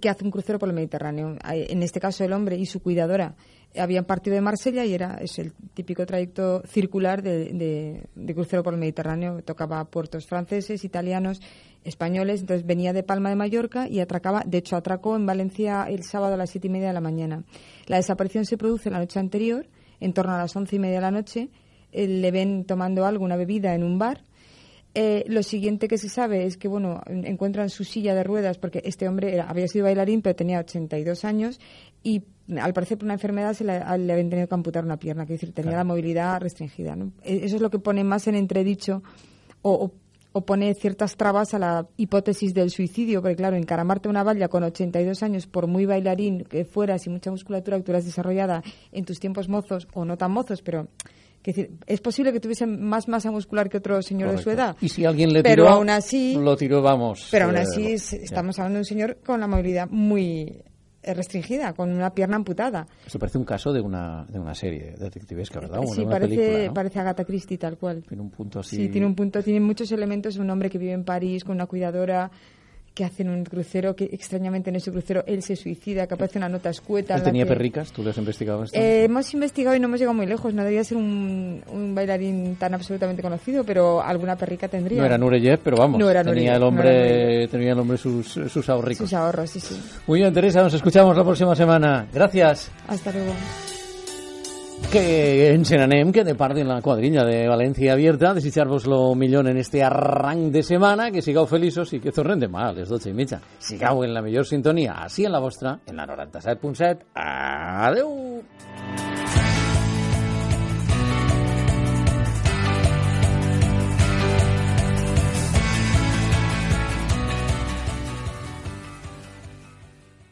que hace un crucero por el Mediterráneo. En este caso, el hombre y su cuidadora habían partido de Marsella y era es el típico trayecto circular de, de- de crucero por el Mediterráneo. Tocaba puertos franceses, italianos, españoles. Entonces venía de Palma de Mallorca y atracaba, de hecho, atracó en Valencia el sábado a las siete y media de la mañana. La desaparición se produce la noche anterior, en torno a las once y media de la noche. Eh, le ven tomando algo, una bebida, en un bar. Eh, lo siguiente que se sabe es que, bueno, en- encuentran su silla de ruedas porque este hombre era- había sido bailarín pero tenía 82 años y al parecer por una enfermedad se le, habían tenido que amputar una pierna, que decir, tenía la movilidad restringida. ¿no? E- Eso es lo que pone más en entredicho o, o- o pone ciertas trabas a la hipótesis del suicidio, porque claro, encaramarte una valla con 82 años, por muy bailarín que fueras y mucha musculatura que tuvieras desarrollada en tus tiempos mozos o no tan mozos, pero... que decir, es posible que tuviese más masa muscular que otro señor de su Correcto. edad. Y si alguien le pero tiró, aún así, lo tiró, vamos. pero aún eh, así es- ya. estamos hablando de un señor con la movilidad muy eh, restringida, con una pierna amputada. Esto parece un caso de una, de una serie detectivesca, ¿verdad? De sí, una parece, película, ¿no? parece Agatha Christie tal cual. Tiene un punto así. Sí, tiene un punto, tiene muchos elementos. Un hombre que vive en París con una cuidadora que hacen un crucero, que extrañamente en ese crucero él se suicida, que aparece una nota escueta. ¿Él tenía que- perricas? ¿Tú le has investigado esto? Eh, hemos investigado y no hemos llegado muy lejos. No debía ser un, un bailarín tan absolutamente conocido, pero alguna perrica tendría. no era Nureyev, pero vamos, No era tenía, Nureyev, el hombre, tenía el hombre sus, sus ahorricos. Sus ahorros, sí, sí. Muy bien, Teresa, nos escuchamos la próxima semana. Gracias. Hasta luego. Que ens n'anem, que de part de la quadrilla de València Abierta, desitjar-vos lo millor en este arranc de setmana, que sigueu feliços i que tornem demà a les 12 i mitja. Sigueu en la millor sintonia, així en la vostra, en la 97.7. Adeu!